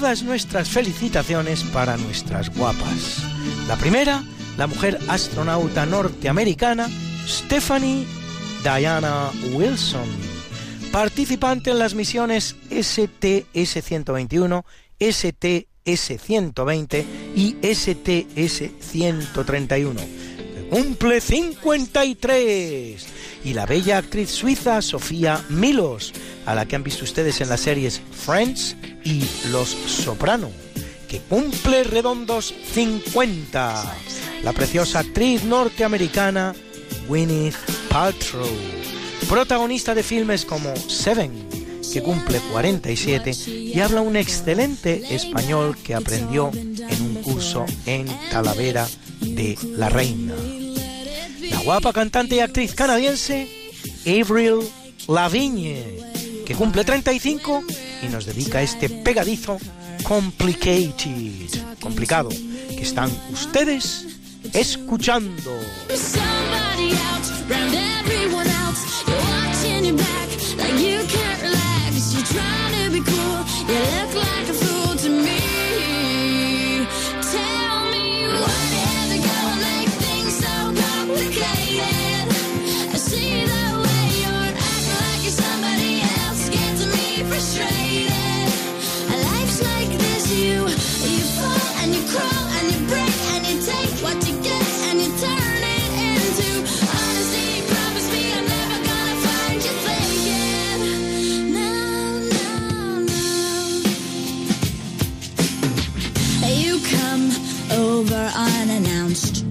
Todas nuestras felicitaciones para nuestras guapas. La primera, la mujer astronauta norteamericana Stephanie Diana Wilson, participante en las misiones STS-121, STS-120 y STS-131, que cumple 53. Y la bella actriz suiza Sofía Milos, a la que han visto ustedes en las series Friends y Los Soprano, que cumple redondos 50. La preciosa actriz norteamericana Gwyneth Paltrow, protagonista de filmes como Seven, que cumple 47 y habla un excelente español que aprendió en un curso en Talavera de la Reina. La guapa cantante y actriz canadiense Avril Lavigne, que cumple 35 y nos dedica este pegadizo Complicated, complicado, que están ustedes escuchando.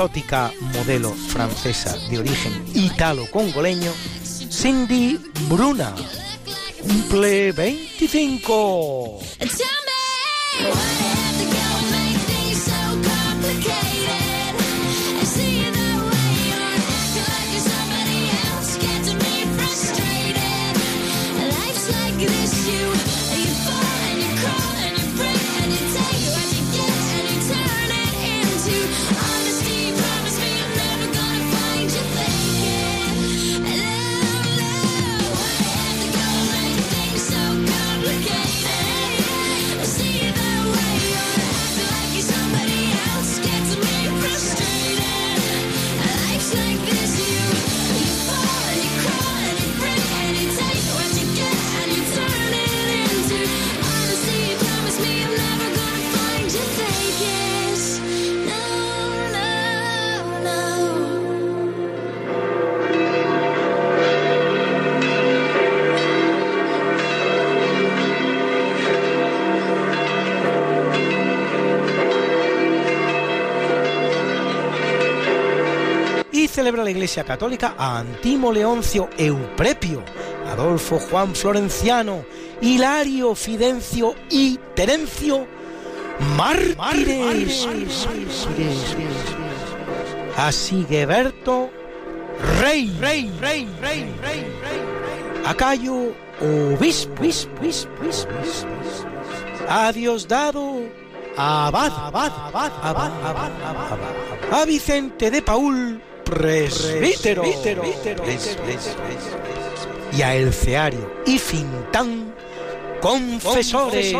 exótica modelo francesa de origen italo-congoleño, Cindy Bruna. Cumple 25. Celebra la Iglesia Católica a Antimo Leoncio Euprepio, Adolfo Juan Florenciano, Hilario Fidencio y Terencio mártires. A Sigeberto Rey, rey, rey, rey, rey, rey, a Cayo Obispo, a Diosdado Abad, Abad, Abad, Abad, Abad, Abad, a Vicente de Paul Presbítero, y a Elceario y Fintán confesores.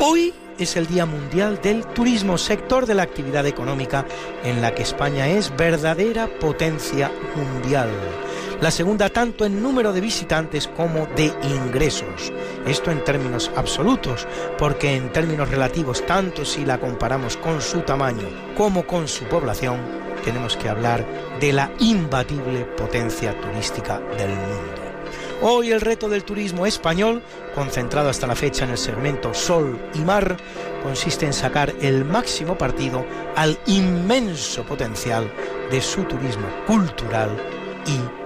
Hoy es el Día Mundial del Turismo, sector de la actividad económica en la que España es verdadera potencia mundial. La segunda tanto en número de visitantes como de ingresos. Esto en términos absolutos, porque en términos relativos, tanto si la comparamos con su tamaño como con su población, tenemos que hablar de la imbatible potencia turística del mundo. Hoy el reto del turismo español, concentrado hasta la fecha en el segmento Sol y Mar, consiste en sacar el máximo partido al inmenso potencial de su turismo cultural y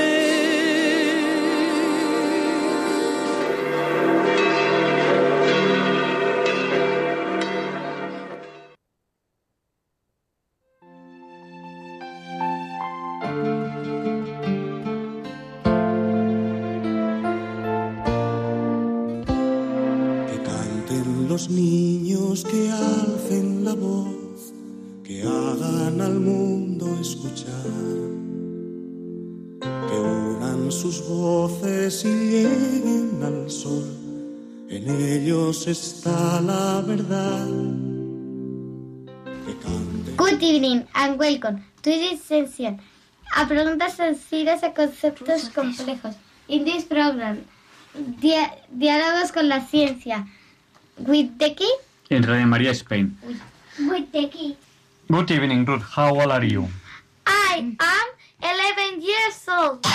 Está la verdad. Good evening and welcome to this session. A preguntas sencillas a conceptos complejos. In this program, dia- diálogos con la ciencia. With the key? En Radio María Spain. With the key. Good evening, Ruth. How old are you? I am 11 years old.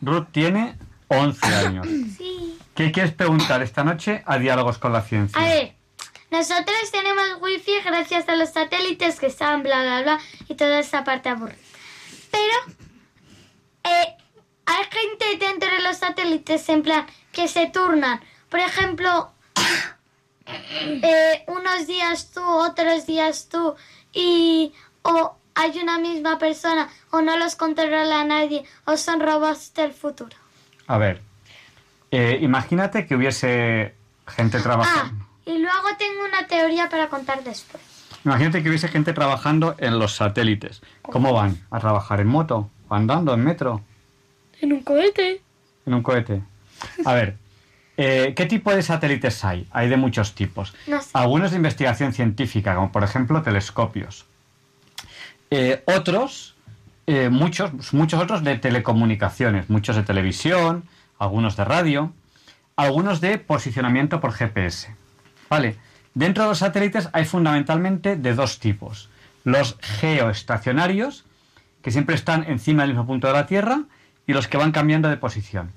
Ruth tiene 11 años. Sí. ¿Qué quieres preguntar esta noche a Diálogos con la Ciencia? A ver, nosotros tenemos wifi gracias a los satélites que están bla bla bla y toda esa parte aburrida. Pero eh, hay gente dentro de los satélites en plan que se turnan. Por ejemplo, eh, unos días tú, otros días tú y o hay una misma persona o no los controla nadie o son robots del futuro. A ver, eh, imagínate que hubiese gente trabajando. Y luego tengo una teoría para contar después. Imagínate que hubiese gente trabajando en los satélites. ¿Cómo van? ¿A trabajar en moto? ¿O andando en metro? En un cohete. ¿En un cohete? A ver, eh, ¿qué tipo de satélites hay? Hay de muchos tipos. No sé. Algunos de investigación científica, como por ejemplo telescopios. Eh, otros, eh, muchos, muchos otros de telecomunicaciones, muchos de televisión, algunos de radio, algunos de posicionamiento por GPS. ¿Vale? Dentro de los satélites hay fundamentalmente de dos tipos. Los geoestacionarios, que siempre están encima del mismo punto de la Tierra, y los que van cambiando de posición.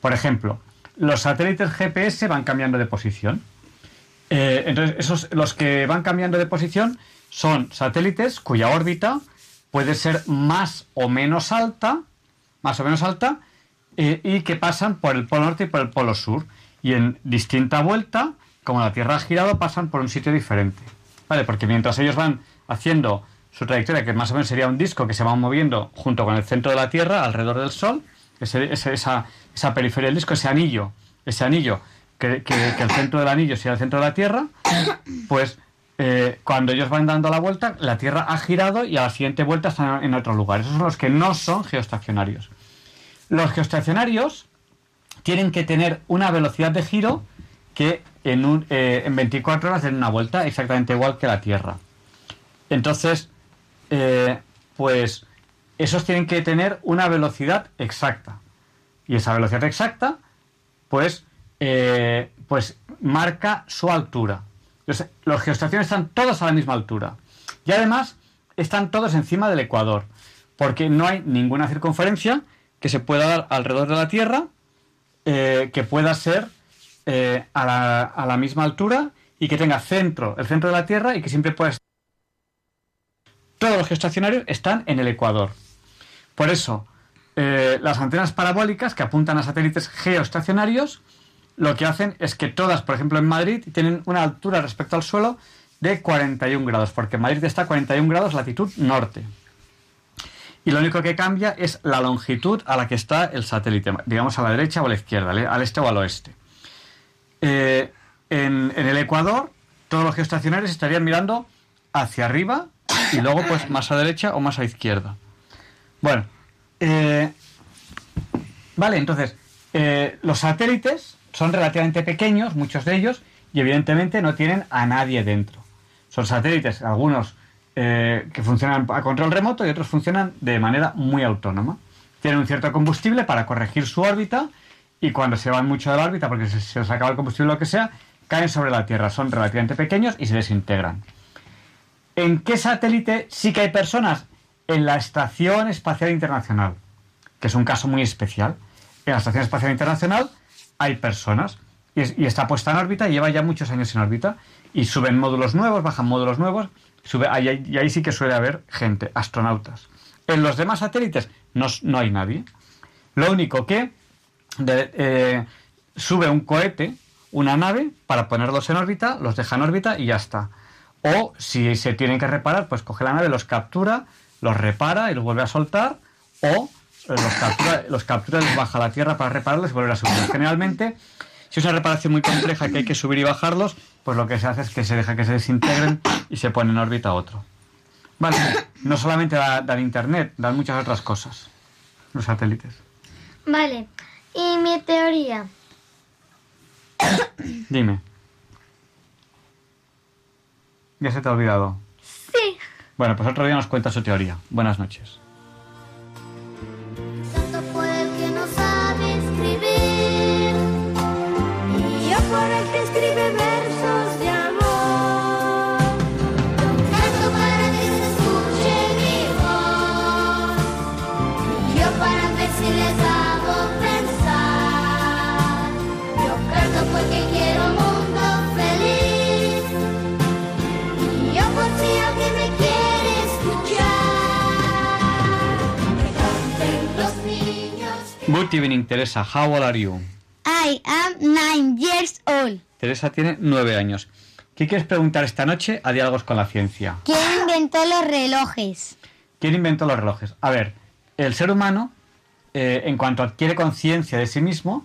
Por ejemplo, los satélites GPS van cambiando de posición. Eh, entonces, esos, los que van cambiando de posición son satélites cuya órbita puede ser más o menos alta, más o menos alta, eh, y que pasan por el polo norte y por el polo sur. Y en distinta vuelta, como la Tierra ha girado, pasan por un sitio diferente. ¿Vale? Porque mientras ellos van haciendo su trayectoria, que más o menos sería un disco que se va moviendo junto con el centro de la Tierra, alrededor del Sol, ese- esa, esa periferia del disco, ese anillo, ese anillo, que, que- que el centro del anillo sea el centro de la Tierra, pues eh, cuando ellos van dando la vuelta, la Tierra ha girado y a la siguiente vuelta están en otro lugar. Esos son los que no son geoestacionarios. Los geoestacionarios tienen que tener una velocidad de giro que en, un, eh, en 24 horas den una vuelta exactamente igual que la Tierra. Entonces, eh, pues esos tienen que tener una velocidad exacta. Y esa velocidad exacta, pues, pues marca su altura. Los, los geoestaciones están todos a la misma altura. Y además están todos encima del ecuador, porque no hay ninguna circunferencia que se pueda dar alrededor de la Tierra eh, que pueda ser eh, a, la, misma altura y que tenga centro, el centro de la Tierra y que siempre pueda estar. Todos los geoestacionarios están en el ecuador. Por eso, eh, las antenas parabólicas que apuntan a satélites geoestacionarios, lo que hacen es que todas, por ejemplo en Madrid, tienen una altura respecto al suelo de 41 grados, porque Madrid está a 41 grados latitud norte. Y lo único que cambia es la longitud a la que está el satélite, digamos a la derecha o a la izquierda, al este o al oeste. Eh, en, en el Ecuador, todos los geoestacionarios estarían mirando hacia arriba y luego pues más a derecha o más a izquierda. Bueno, eh, vale, entonces, eh, los satélites son relativamente pequeños, muchos de ellos, y evidentemente no tienen a nadie dentro. Son satélites, algunos eh, que funcionan a control remoto y otros funcionan de manera muy autónoma. Tienen un cierto combustible para corregir su órbita y cuando se van mucho de la órbita, porque se, se les acaba el combustible o lo que sea, caen sobre la Tierra. Son relativamente pequeños y se desintegran. ¿En qué satélite sí que hay personas? En la Estación Espacial Internacional, que es un caso muy especial. En la Estación Espacial Internacional hay personas y, es- y está puesta en órbita y lleva ya muchos años en órbita. Y suben módulos nuevos, bajan módulos nuevos, sube, ahí- ahí- y ahí sí que suele haber gente, astronautas. En los demás satélites no, no hay nadie. Lo único que eh, sube un cohete, una nave, para ponerlos en órbita, los deja en órbita y ya está. O si se tienen que reparar, pues coge la nave, los captura, los repara y los vuelve a soltar. O los captura, los captura y los baja a la Tierra para repararlos y volver a subir. Generalmente, si es una reparación muy compleja que hay que subir y bajarlos, pues lo que se hace es que se deja que se desintegren y se pone en órbita otro. Vale, no solamente da- dan internet, dan muchas otras cosas. Los satélites. Vale. Y mi teoría. Dime. Ya se te ha olvidado. Sí. Bueno, pues otro día nos cuenta su teoría. Buenas noches. Good evening, Teresa. How old are you? I am nine years old. Teresa tiene nueve años. ¿Qué quieres preguntar esta noche a Diálogos con la Ciencia? ¿Quién inventó los relojes? ¿Quién inventó los relojes? A ver, el ser humano, eh, en cuanto adquiere conciencia de sí mismo,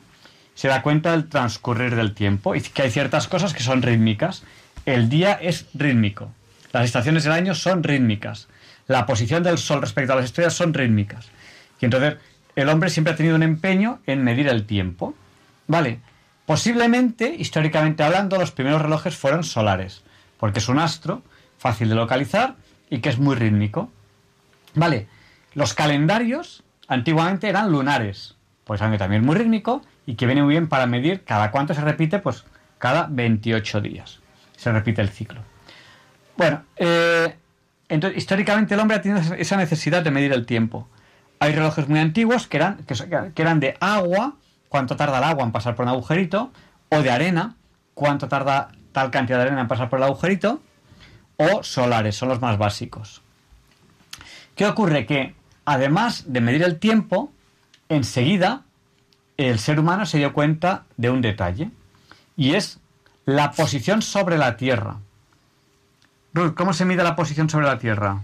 se da cuenta del transcurrir del tiempo y que hay ciertas cosas que son rítmicas. El día es rítmico. Las estaciones del año son rítmicas. La posición del sol respecto a las estrellas son rítmicas. Y entonces el hombre siempre ha tenido un empeño en medir el tiempo. Vale, posiblemente, históricamente hablando, los primeros relojes fueron solares, porque es un astro fácil de localizar y que es muy rítmico. Vale, los calendarios antiguamente eran lunares, pues aunque también muy rítmico y que viene muy bien para medir cada cuánto se repite, pues cada 28 días se repite el ciclo. Bueno, eh, entonces históricamente el hombre ha tenido esa- esa necesidad de medir el tiempo. Hay relojes muy antiguos que eran, que, eran de agua, cuánto tarda el agua en pasar por un agujerito, o de arena, cuánto tarda tal cantidad de arena en pasar por el agujerito, o solares, son los más básicos. ¿Qué ocurre? Que además de medir el tiempo, enseguida el ser humano se dio cuenta de un detalle, y es la posición sobre la Tierra. ¿cómo se mide la posición sobre la Tierra?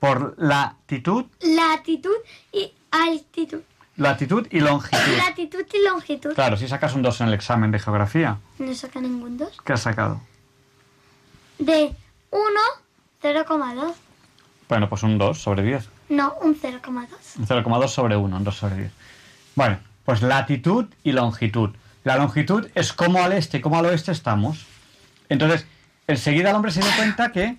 Por latitud, Latitud y altitud. latitud y longitud. Latitud y longitud. Claro, si sacas un 2 en el examen de geografía, No saca ningún 2. ¿qué has sacado? De 1, 0,2. Bueno, pues un 2 sobre 10. No, un 0,2. Un 0,2 sobre 1, un 2 sobre 10. Bueno, pues latitud y longitud. La longitud es cómo al este y cómo al oeste estamos. Entonces, enseguida el hombre se dio cuenta que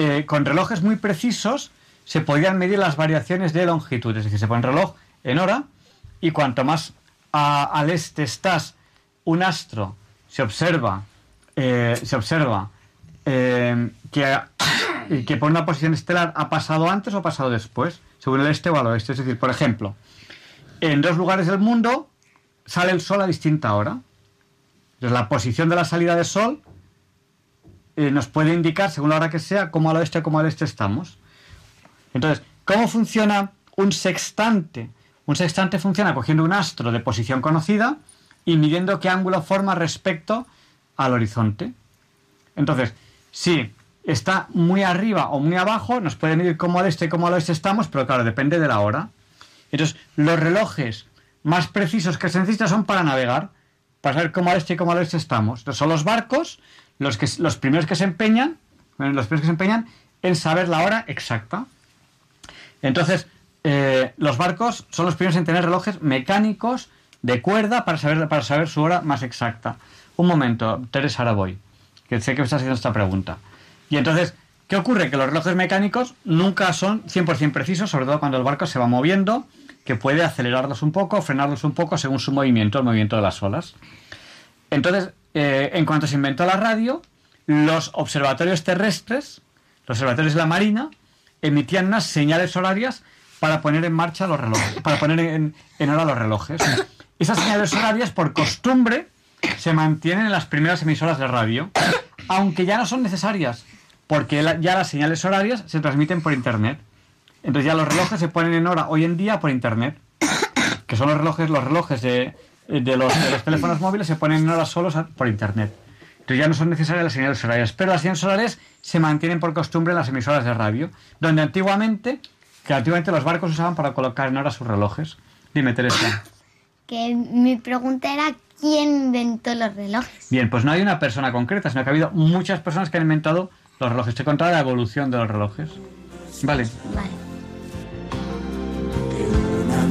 eh, con relojes muy precisos se podían medir las variaciones de longitud. Es decir, se pone el reloj en hora y cuanto más al este estás, un astro se observa, eh, se observa eh, que, que por una posición estelar ha pasado antes o ha pasado después, según el este o al oeste. Es decir, por ejemplo, en dos lugares del mundo sale el sol a distinta hora. Entonces, la posición de la salida del sol eh, nos puede indicar, según la hora que sea, cómo al oeste o cómo al este estamos. Entonces, ¿cómo funciona un sextante? Un sextante funciona cogiendo un astro de posición conocida y midiendo qué ángulo forma respecto al horizonte. Entonces, si está muy arriba o muy abajo, nos puede medir cómo al este y cómo al oeste estamos, pero claro, depende de la hora. Entonces, los relojes más precisos que se necesitan son para navegar, para saber cómo al este y cómo al oeste estamos. Entonces, son los barcos los, que, los primeros que se empeñan, bueno, los primeros que se empeñan en saber la hora exacta. Entonces, eh, los barcos son los primeros en tener relojes mecánicos de cuerda para saber, para saber su hora más exacta. Un momento, Teresa, ahora voy, que sé que me estás haciendo esta pregunta. Y entonces, ¿qué ocurre? Que los relojes mecánicos nunca son 100% precisos, sobre todo cuando el barco se va moviendo, que puede acelerarlos un poco, frenarlos un poco según su movimiento, el movimiento de las olas. Entonces, eh, en cuanto se inventó la radio, los observatorios terrestres, los observatorios de la Marina, emitían unas señales horarias para poner en marcha los relojes, para poner en, hora los relojes. Esas señales horarias, por costumbre, se mantienen en las primeras emisoras de radio, aunque ya no son necesarias, porque ya las señales horarias se transmiten por internet. Entonces ya los relojes se ponen en hora hoy en día por internet, que son los relojes, los relojes de, de los, de los teléfonos móviles se ponen en hora solos por internet. Entonces ya no son necesarias las señales horarias, pero las señales horarias se mantienen por costumbre en las emisoras de radio, donde antiguamente, que antiguamente los barcos usaban para colocar en hora sus relojes. Dime, Teresa. Que mi pregunta era quién inventó los relojes. Bien, pues no hay una persona concreta, sino que ha habido muchas personas que han inventado los relojes. Te he contado la evolución de los relojes. Vale. unan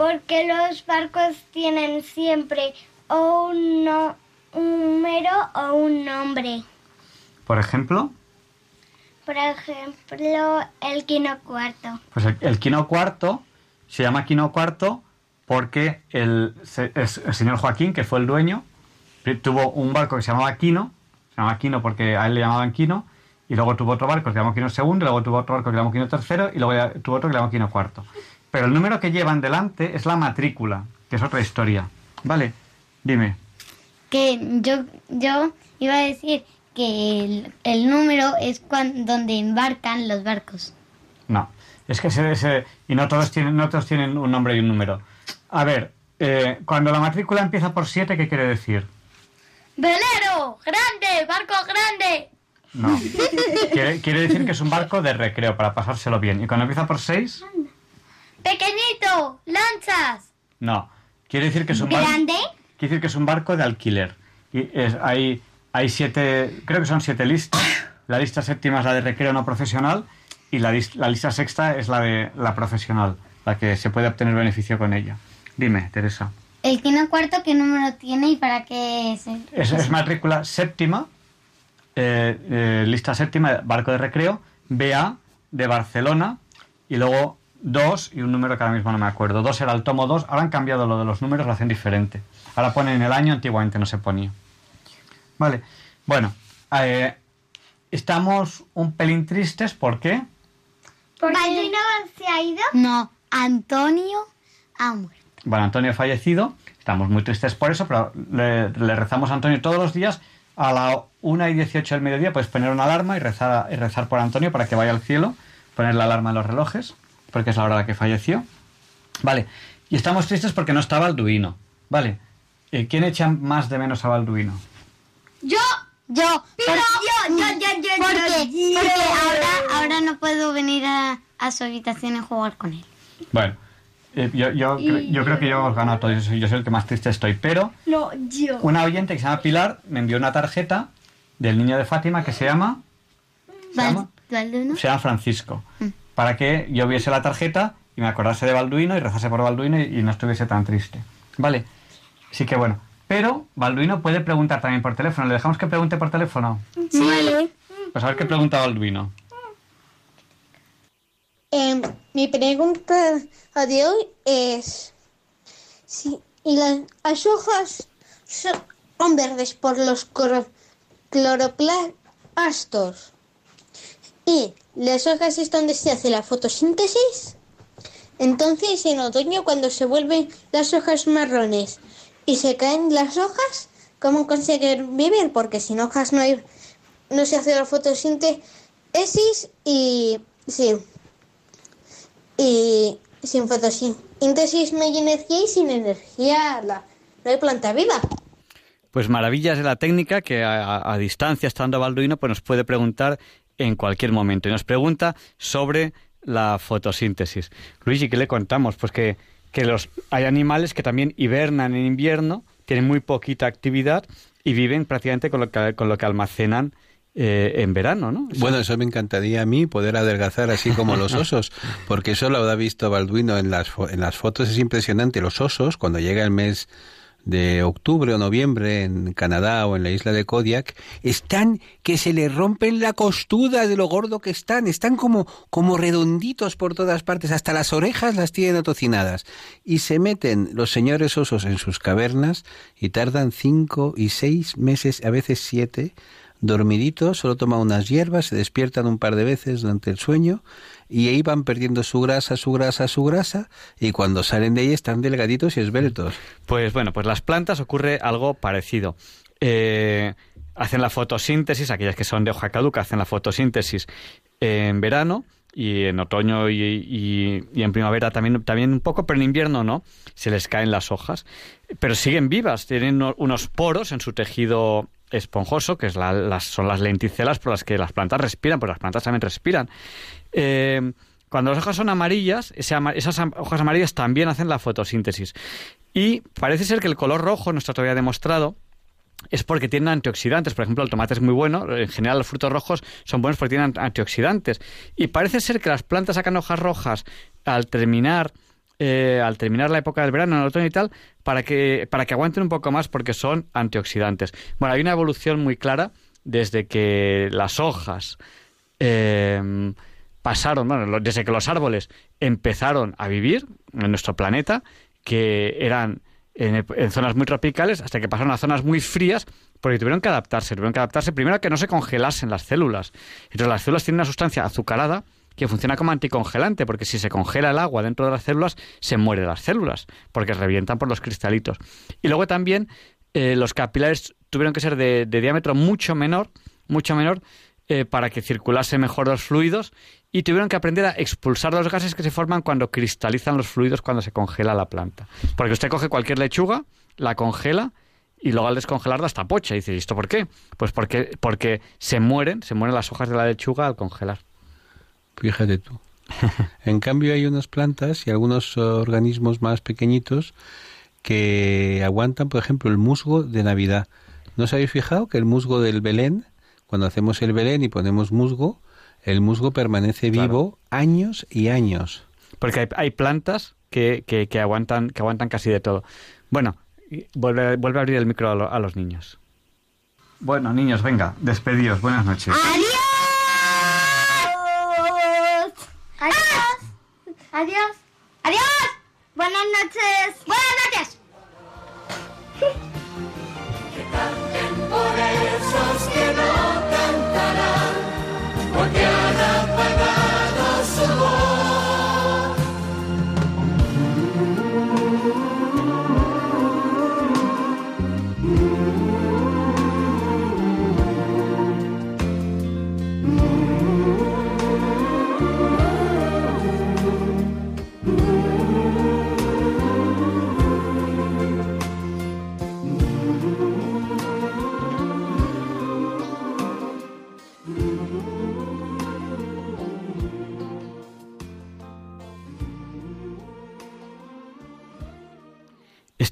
porque los barcos tienen siempre o un, número o un nombre. Por ejemplo, Por ejemplo, el quino cuarto. pues el, el Quino Cuarto se llama Quino Cuarto porque el, el señor Joaquín, que fue el dueño, pri- tuvo un barco que se llamaba Quino, se llamaba Quino porque a él le llamaban Quino, y luego tuvo otro barco que se llamó Quino Segundo, y luego tuvo otro barco que se llamó Quino Tercero, y luego tuvo otro que se llamó Quino Cuarto. Pero el número que llevan delante es la matrícula, que es otra historia. Vale, dime. Que yo, yo iba a decir que el, el número es cuan- donde embarcan los barcos. No, es que ese- y no todos tienen, no todos tienen un nombre y un número. A ver, eh, cuando la matrícula empieza por 7, ¿qué quiere decir? ¡Velero! ¡Grande! ¡Barco grande! No. Quiere, quiere decir que es un barco de recreo para pasárselo bien. Y cuando empieza por 6, ¡Pequeñito! ¡Lanchas! no. Quiere decir que es un barco. ¿Grande? Quiere decir que es un barco de alquiler. Y es- hay, hay siete, creo que son siete listas. La lista séptima es la de recreo no profesional y la, la lista sexta es la de la profesional, la que se puede obtener beneficio con ella. Dime, Teresa. ¿El quino cuarto qué número tiene y para qué se... Es, es matrícula séptima, eh, eh, lista séptima, barco de recreo, BA de Barcelona, y luego 2 y un número que ahora mismo no me acuerdo. 2 era el tomo 2, ahora han cambiado lo de los números, lo hacen diferente. Ahora ponen el año, antiguamente no se ponía. Vale, bueno, eh, estamos un pelín tristes, ¿por qué? ¿Balduino se ha ido? No, Antonio ha muerto. Bueno, Antonio ha fallecido, estamos muy tristes por eso, pero le, le rezamos a Antonio todos los días a la 1 y 18 del mediodía, puedes poner una alarma y rezar, y rezar por Antonio para que vaya al cielo, poner la alarma en los relojes, porque es la hora a la que falleció. Vale, y estamos tristes porque no está Balduino. Vale, ¿quién echa más de menos a Balduino? Yo, yo, Pero por- yo, yo, yo, yo, porque, yo, yo. porque ahora, ahora no puedo venir a, a su habitación y jugar con él. Bueno, eh, yo, yo, cre- yo creo que yo os gano a todos, yo soy, yo soy el que más triste estoy, pero No, yo. una oyente que se llama Pilar me envió una tarjeta del niño de Fátima que se llama, ¿se llama? ¿Balduino? Se llama Francisco. Para que yo viese la tarjeta y me acordase de Balduino y rezase por Balduino y, y no estuviese tan triste. Vale. Así que bueno. Pero Balduino puede preguntar también por teléfono. ¿Le dejamos que pregunte por teléfono? Sí. Pues a ver qué pregunta Balduino. Em, mi pregunta de hoy es si y la- las hojas son verdes por los cloroplastos y las hojas es donde se hace la fotosíntesis. Entonces, en otoño, cuando se vuelven las hojas marrones y se caen las hojas, ¿cómo conseguir vivir? Porque sin hojas no hay, no se hace la fotosíntesis y sí, y sin fotosíntesis no hay energía y sin energía la- no hay planta viva. Pues maravillas de la técnica que a, a- a distancia, estando Balduino, pues nos puede preguntar en cualquier momento. Y nos pregunta sobre la fotosíntesis. Luigi, ¿qué le contamos? Pues que, que los, hay animales que también hibernan en invierno, tienen muy poquita actividad y viven prácticamente con lo que, con lo que almacenan eh, en verano, ¿no? Bueno, eso me encantaría a mí, poder adelgazar así como los osos, porque eso lo ha visto Balduino en las, en las fotos, es impresionante. Los osos, cuando llega el mes de octubre o noviembre en Canadá o en la isla de Kodiak, están que se les rompen la costuda de lo gordo que están, están como, como redonditos por todas partes, hasta las orejas las tienen atocinadas. Y se meten los señores osos en sus cavernas y tardan cinco y seis meses, a veces siete, dormiditos, solo toman unas hierbas, se despiertan un par de veces durante el sueño y ahí van perdiendo su grasa, su grasa, su grasa y cuando salen de ahí están delgaditos y esbeltos. Pues bueno, pues las plantas ocurre algo parecido. Eh, hacen la fotosíntesis, aquellas que son de hoja caduca hacen la fotosíntesis en verano y en otoño y, y- en primavera también, también un poco, pero en invierno no, se les caen las hojas. Pero siguen vivas, tienen uno- unos poros en su tejido esponjoso, que es la- las, son las lenticelas por las que las plantas respiran, pues las plantas también respiran. Eh, cuando las hojas son amarillas, esas hojas amarillas también hacen la fotosíntesis. Y parece ser que el color rojo, no está todavía demostrado, es porque tienen antioxidantes. Por ejemplo, el tomate es muy bueno. En general, los frutos rojos son buenos porque tienen antioxidantes. Y parece ser que las plantas sacan hojas rojas al terminar, eh, al terminar la época del verano, en el otoño y tal, para que, para que aguanten un poco más porque son antioxidantes. Bueno, hay una evolución muy clara desde que las hojas eh, pasaron, bueno, desde que los árboles empezaron a vivir en nuestro planeta, que eran en, en zonas muy tropicales, hasta que pasaron a zonas muy frías, porque tuvieron que adaptarse. Tuvieron que adaptarse primero a que no se congelasen las células. Entonces las células tienen una sustancia azucarada que funciona como anticongelante, porque si se congela el agua dentro de las células, se mueren las células, porque revientan por los cristalitos. Y luego también eh, los capilares tuvieron que ser de, de diámetro mucho menor, mucho menor, eh, para que circulase mejor los fluidos y tuvieron que aprender a expulsar los gases que se forman cuando cristalizan los fluidos cuando se congela la planta. Porque usted coge cualquier lechuga, la congela y luego al descongelarla está pocha. Y dice, ¿y esto por qué? Pues porque, porque se mueren, se mueren las hojas de la lechuga al congelar. Fíjate tú. En cambio hay unas plantas y algunos organismos más pequeñitos que aguantan, por ejemplo, el musgo de Navidad. ¿No os habéis fijado que el musgo del Belén, cuando hacemos el Belén y ponemos musgo, el musgo permanece vivo años y años? Porque hay, hay plantas que, que, que aguantan, que aguantan casi de todo. Bueno, vuelve, vuelve a abrir el micro a, lo- a los niños. Bueno, niños, venga, despedidos. Buenas noches. Adiós. Adiós. Buenas noches. Buenas noches.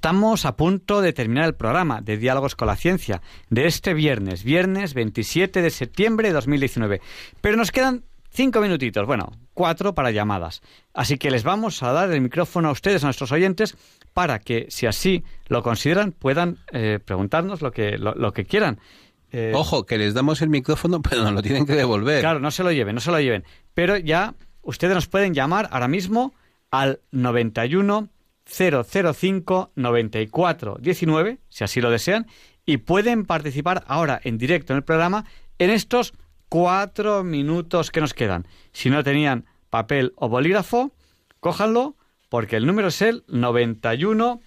Estamos a punto de terminar el programa de Diálogos con la Ciencia de este viernes, viernes 27 de septiembre de 2019. Pero nos quedan cinco minutitos, bueno, cuatro para llamadas. Así que les vamos a dar el micrófono a ustedes, a nuestros oyentes, para que, si así lo consideran, puedan eh, preguntarnos lo que, lo, lo que quieran. Eh, Ojo, que les damos el micrófono, pero nos lo tienen que devolver. Claro, no se lo lleven, no se lo lleven. Pero ya ustedes nos pueden llamar ahora mismo al 91 005 94 19, si así lo desean, y pueden participar ahora en directo en el programa en estos cuatro minutos que nos quedan. Si no tenían papel o bolígrafo, cójanlo, porque el número es el 91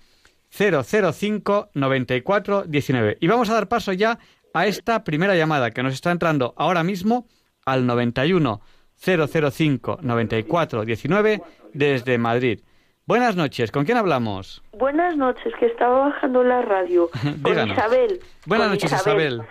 005 94 19. Y vamos a dar paso ya a esta primera llamada que nos está entrando ahora mismo al 91 005 94 19 desde Madrid. Buenas noches, ¿con quién hablamos? Buenas noches, que estaba bajando la radio. Con. Isabel. Buenas Con noches, Isabel.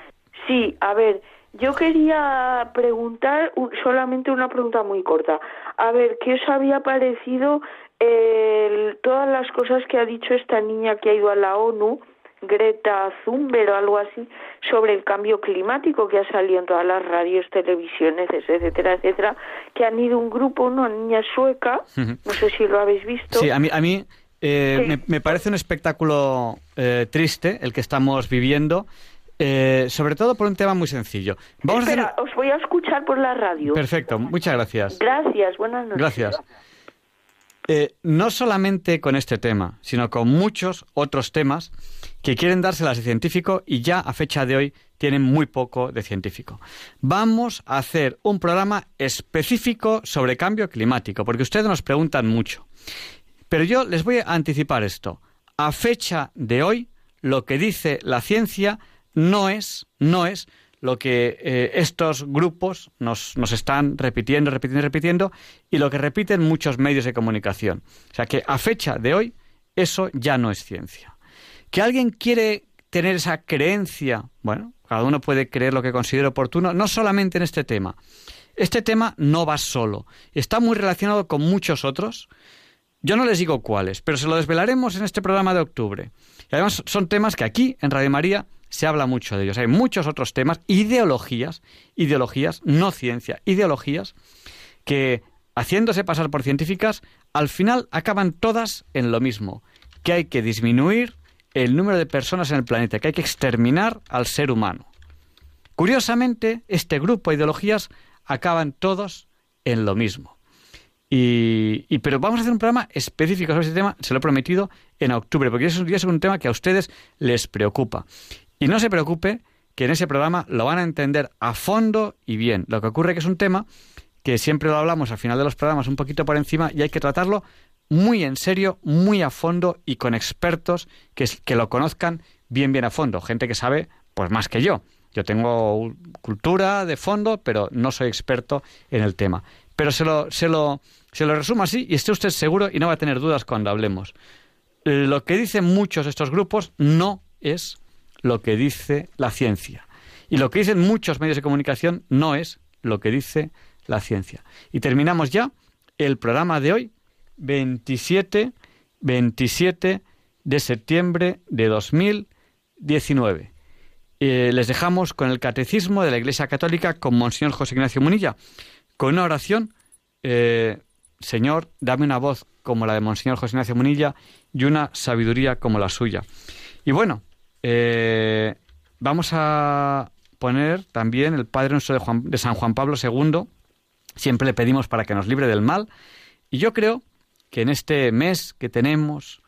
Sí, a ver, yo quería preguntar un- solamente una pregunta muy corta. A ver, ¿qué os había parecido el- todas las cosas que ha dicho esta niña que ha ido a la ONU, Greta Thunberg o algo así, sobre el cambio climático que ha salido en todas las radios, televisiones, etcétera, etcétera, que han ido un grupo, una niña sueca, no sé si lo habéis visto. Sí, a mí, a mí eh, Sí. me, me parece un espectáculo eh, triste el que estamos viviendo, eh, sobre todo por un tema muy sencillo. Vamos a hacer... os voy a escuchar por la radio. Perfecto, muchas gracias. Gracias, buenas noches. Gracias. Eh, no solamente con este tema, sino con muchos otros temas que quieren dárselas de científico y ya a fecha de hoy tienen muy poco de científico. Vamos a hacer un programa específico sobre cambio climático, porque ustedes nos preguntan mucho. Pero yo les voy a anticipar esto. A fecha de hoy, lo que dice la ciencia no es, no es lo que eh, estos grupos nos, nos están repitiendo, repitiendo, repitiendo, y lo que repiten muchos medios de comunicación. O sea que a fecha de hoy, eso ya no es ciencia. Que alguien quiere tener esa creencia, bueno, cada uno puede creer lo que considere oportuno, no solamente en este tema. Este tema no va solo, está muy relacionado con muchos otros. Yo no les digo cuáles, pero se lo desvelaremos en este programa de octubre. Y además son temas que aquí, en Radio María, se habla mucho de ellos. Hay muchos otros temas, ideologías, ideologías, no ciencia, ideologías, que haciéndose pasar por científicas, al final acaban todas en lo mismo, que hay que disminuir el número de personas en el planeta, que hay que exterminar al ser humano. Curiosamente, este grupo de ideologías acaban todos en lo mismo. Y, pero vamos a hacer un programa específico sobre este tema, se lo he prometido, en octubre, porque eso es un tema que a ustedes les preocupa. Y no se preocupe, que en ese programa lo van a entender a fondo y bien. Lo que ocurre que es un tema que siempre lo hablamos al final de los programas un poquito por encima y hay que tratarlo muy en serio, muy a fondo y con expertos que, lo conozcan bien, bien a fondo. Gente que sabe, pues más que yo. Yo tengo cultura de fondo, pero no soy experto en el tema. Pero se lo, se lo, se lo resumo así y esté usted seguro y no va a tener dudas cuando hablemos. Lo que dicen muchos de estos grupos no es lo que dice la ciencia. Y lo que dicen muchos medios de comunicación no es lo que dice la ciencia. Y terminamos ya el programa de hoy, 27, 27 de septiembre de 2019. Eh, les dejamos con el Catecismo de la Iglesia Católica con Monseñor José Ignacio Munilla, con una oración, eh, Señor, dame una voz como la de Monseñor José Ignacio Munilla y una sabiduría como la suya. Y bueno, eh, vamos a poner también el Padre Nuestro de, de San Juan Pablo II. Siempre le pedimos para que nos libre del mal. Y yo creo que en este mes que tenemos,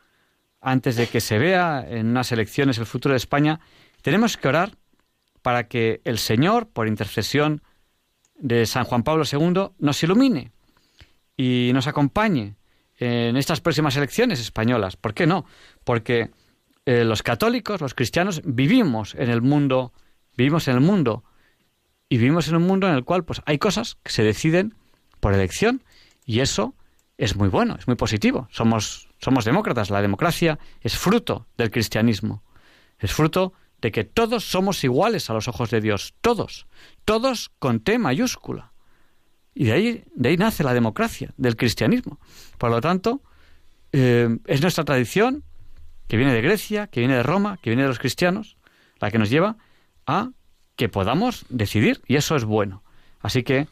antes de que se vea en unas elecciones el futuro de España, tenemos que orar para que el Señor, por intercesión de San Juan Pablo II, nos ilumine y nos acompañe en estas próximas elecciones españolas. ¿Por qué no? Porque eh, los católicos, los cristianos, vivimos en el mundo, vivimos en el mundo y vivimos en un mundo en el cual pues hay cosas que se deciden por elección y eso es muy bueno, es muy positivo. Somos somos demócratas, la democracia es fruto del cristianismo. Es fruto de que todos somos iguales a los ojos de Dios, todos, todos con T mayúscula. Y de ahí, de ahí nace la democracia, del cristianismo. Por lo tanto, eh, es nuestra tradición, que viene de Grecia, que viene de Roma, que viene de los cristianos, la que nos lleva a que podamos decidir, y eso es bueno. Así que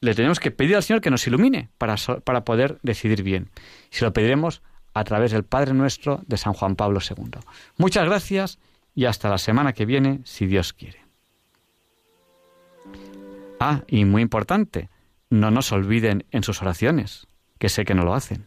le tenemos que pedir al Señor que nos ilumine para, para poder decidir bien. Y se lo pediremos a través del Padre Nuestro de San Juan Pablo II. Muchas gracias y hasta la semana que viene, si Dios quiere. Ah, y muy importante, no nos olviden en sus oraciones, que sé que no lo hacen.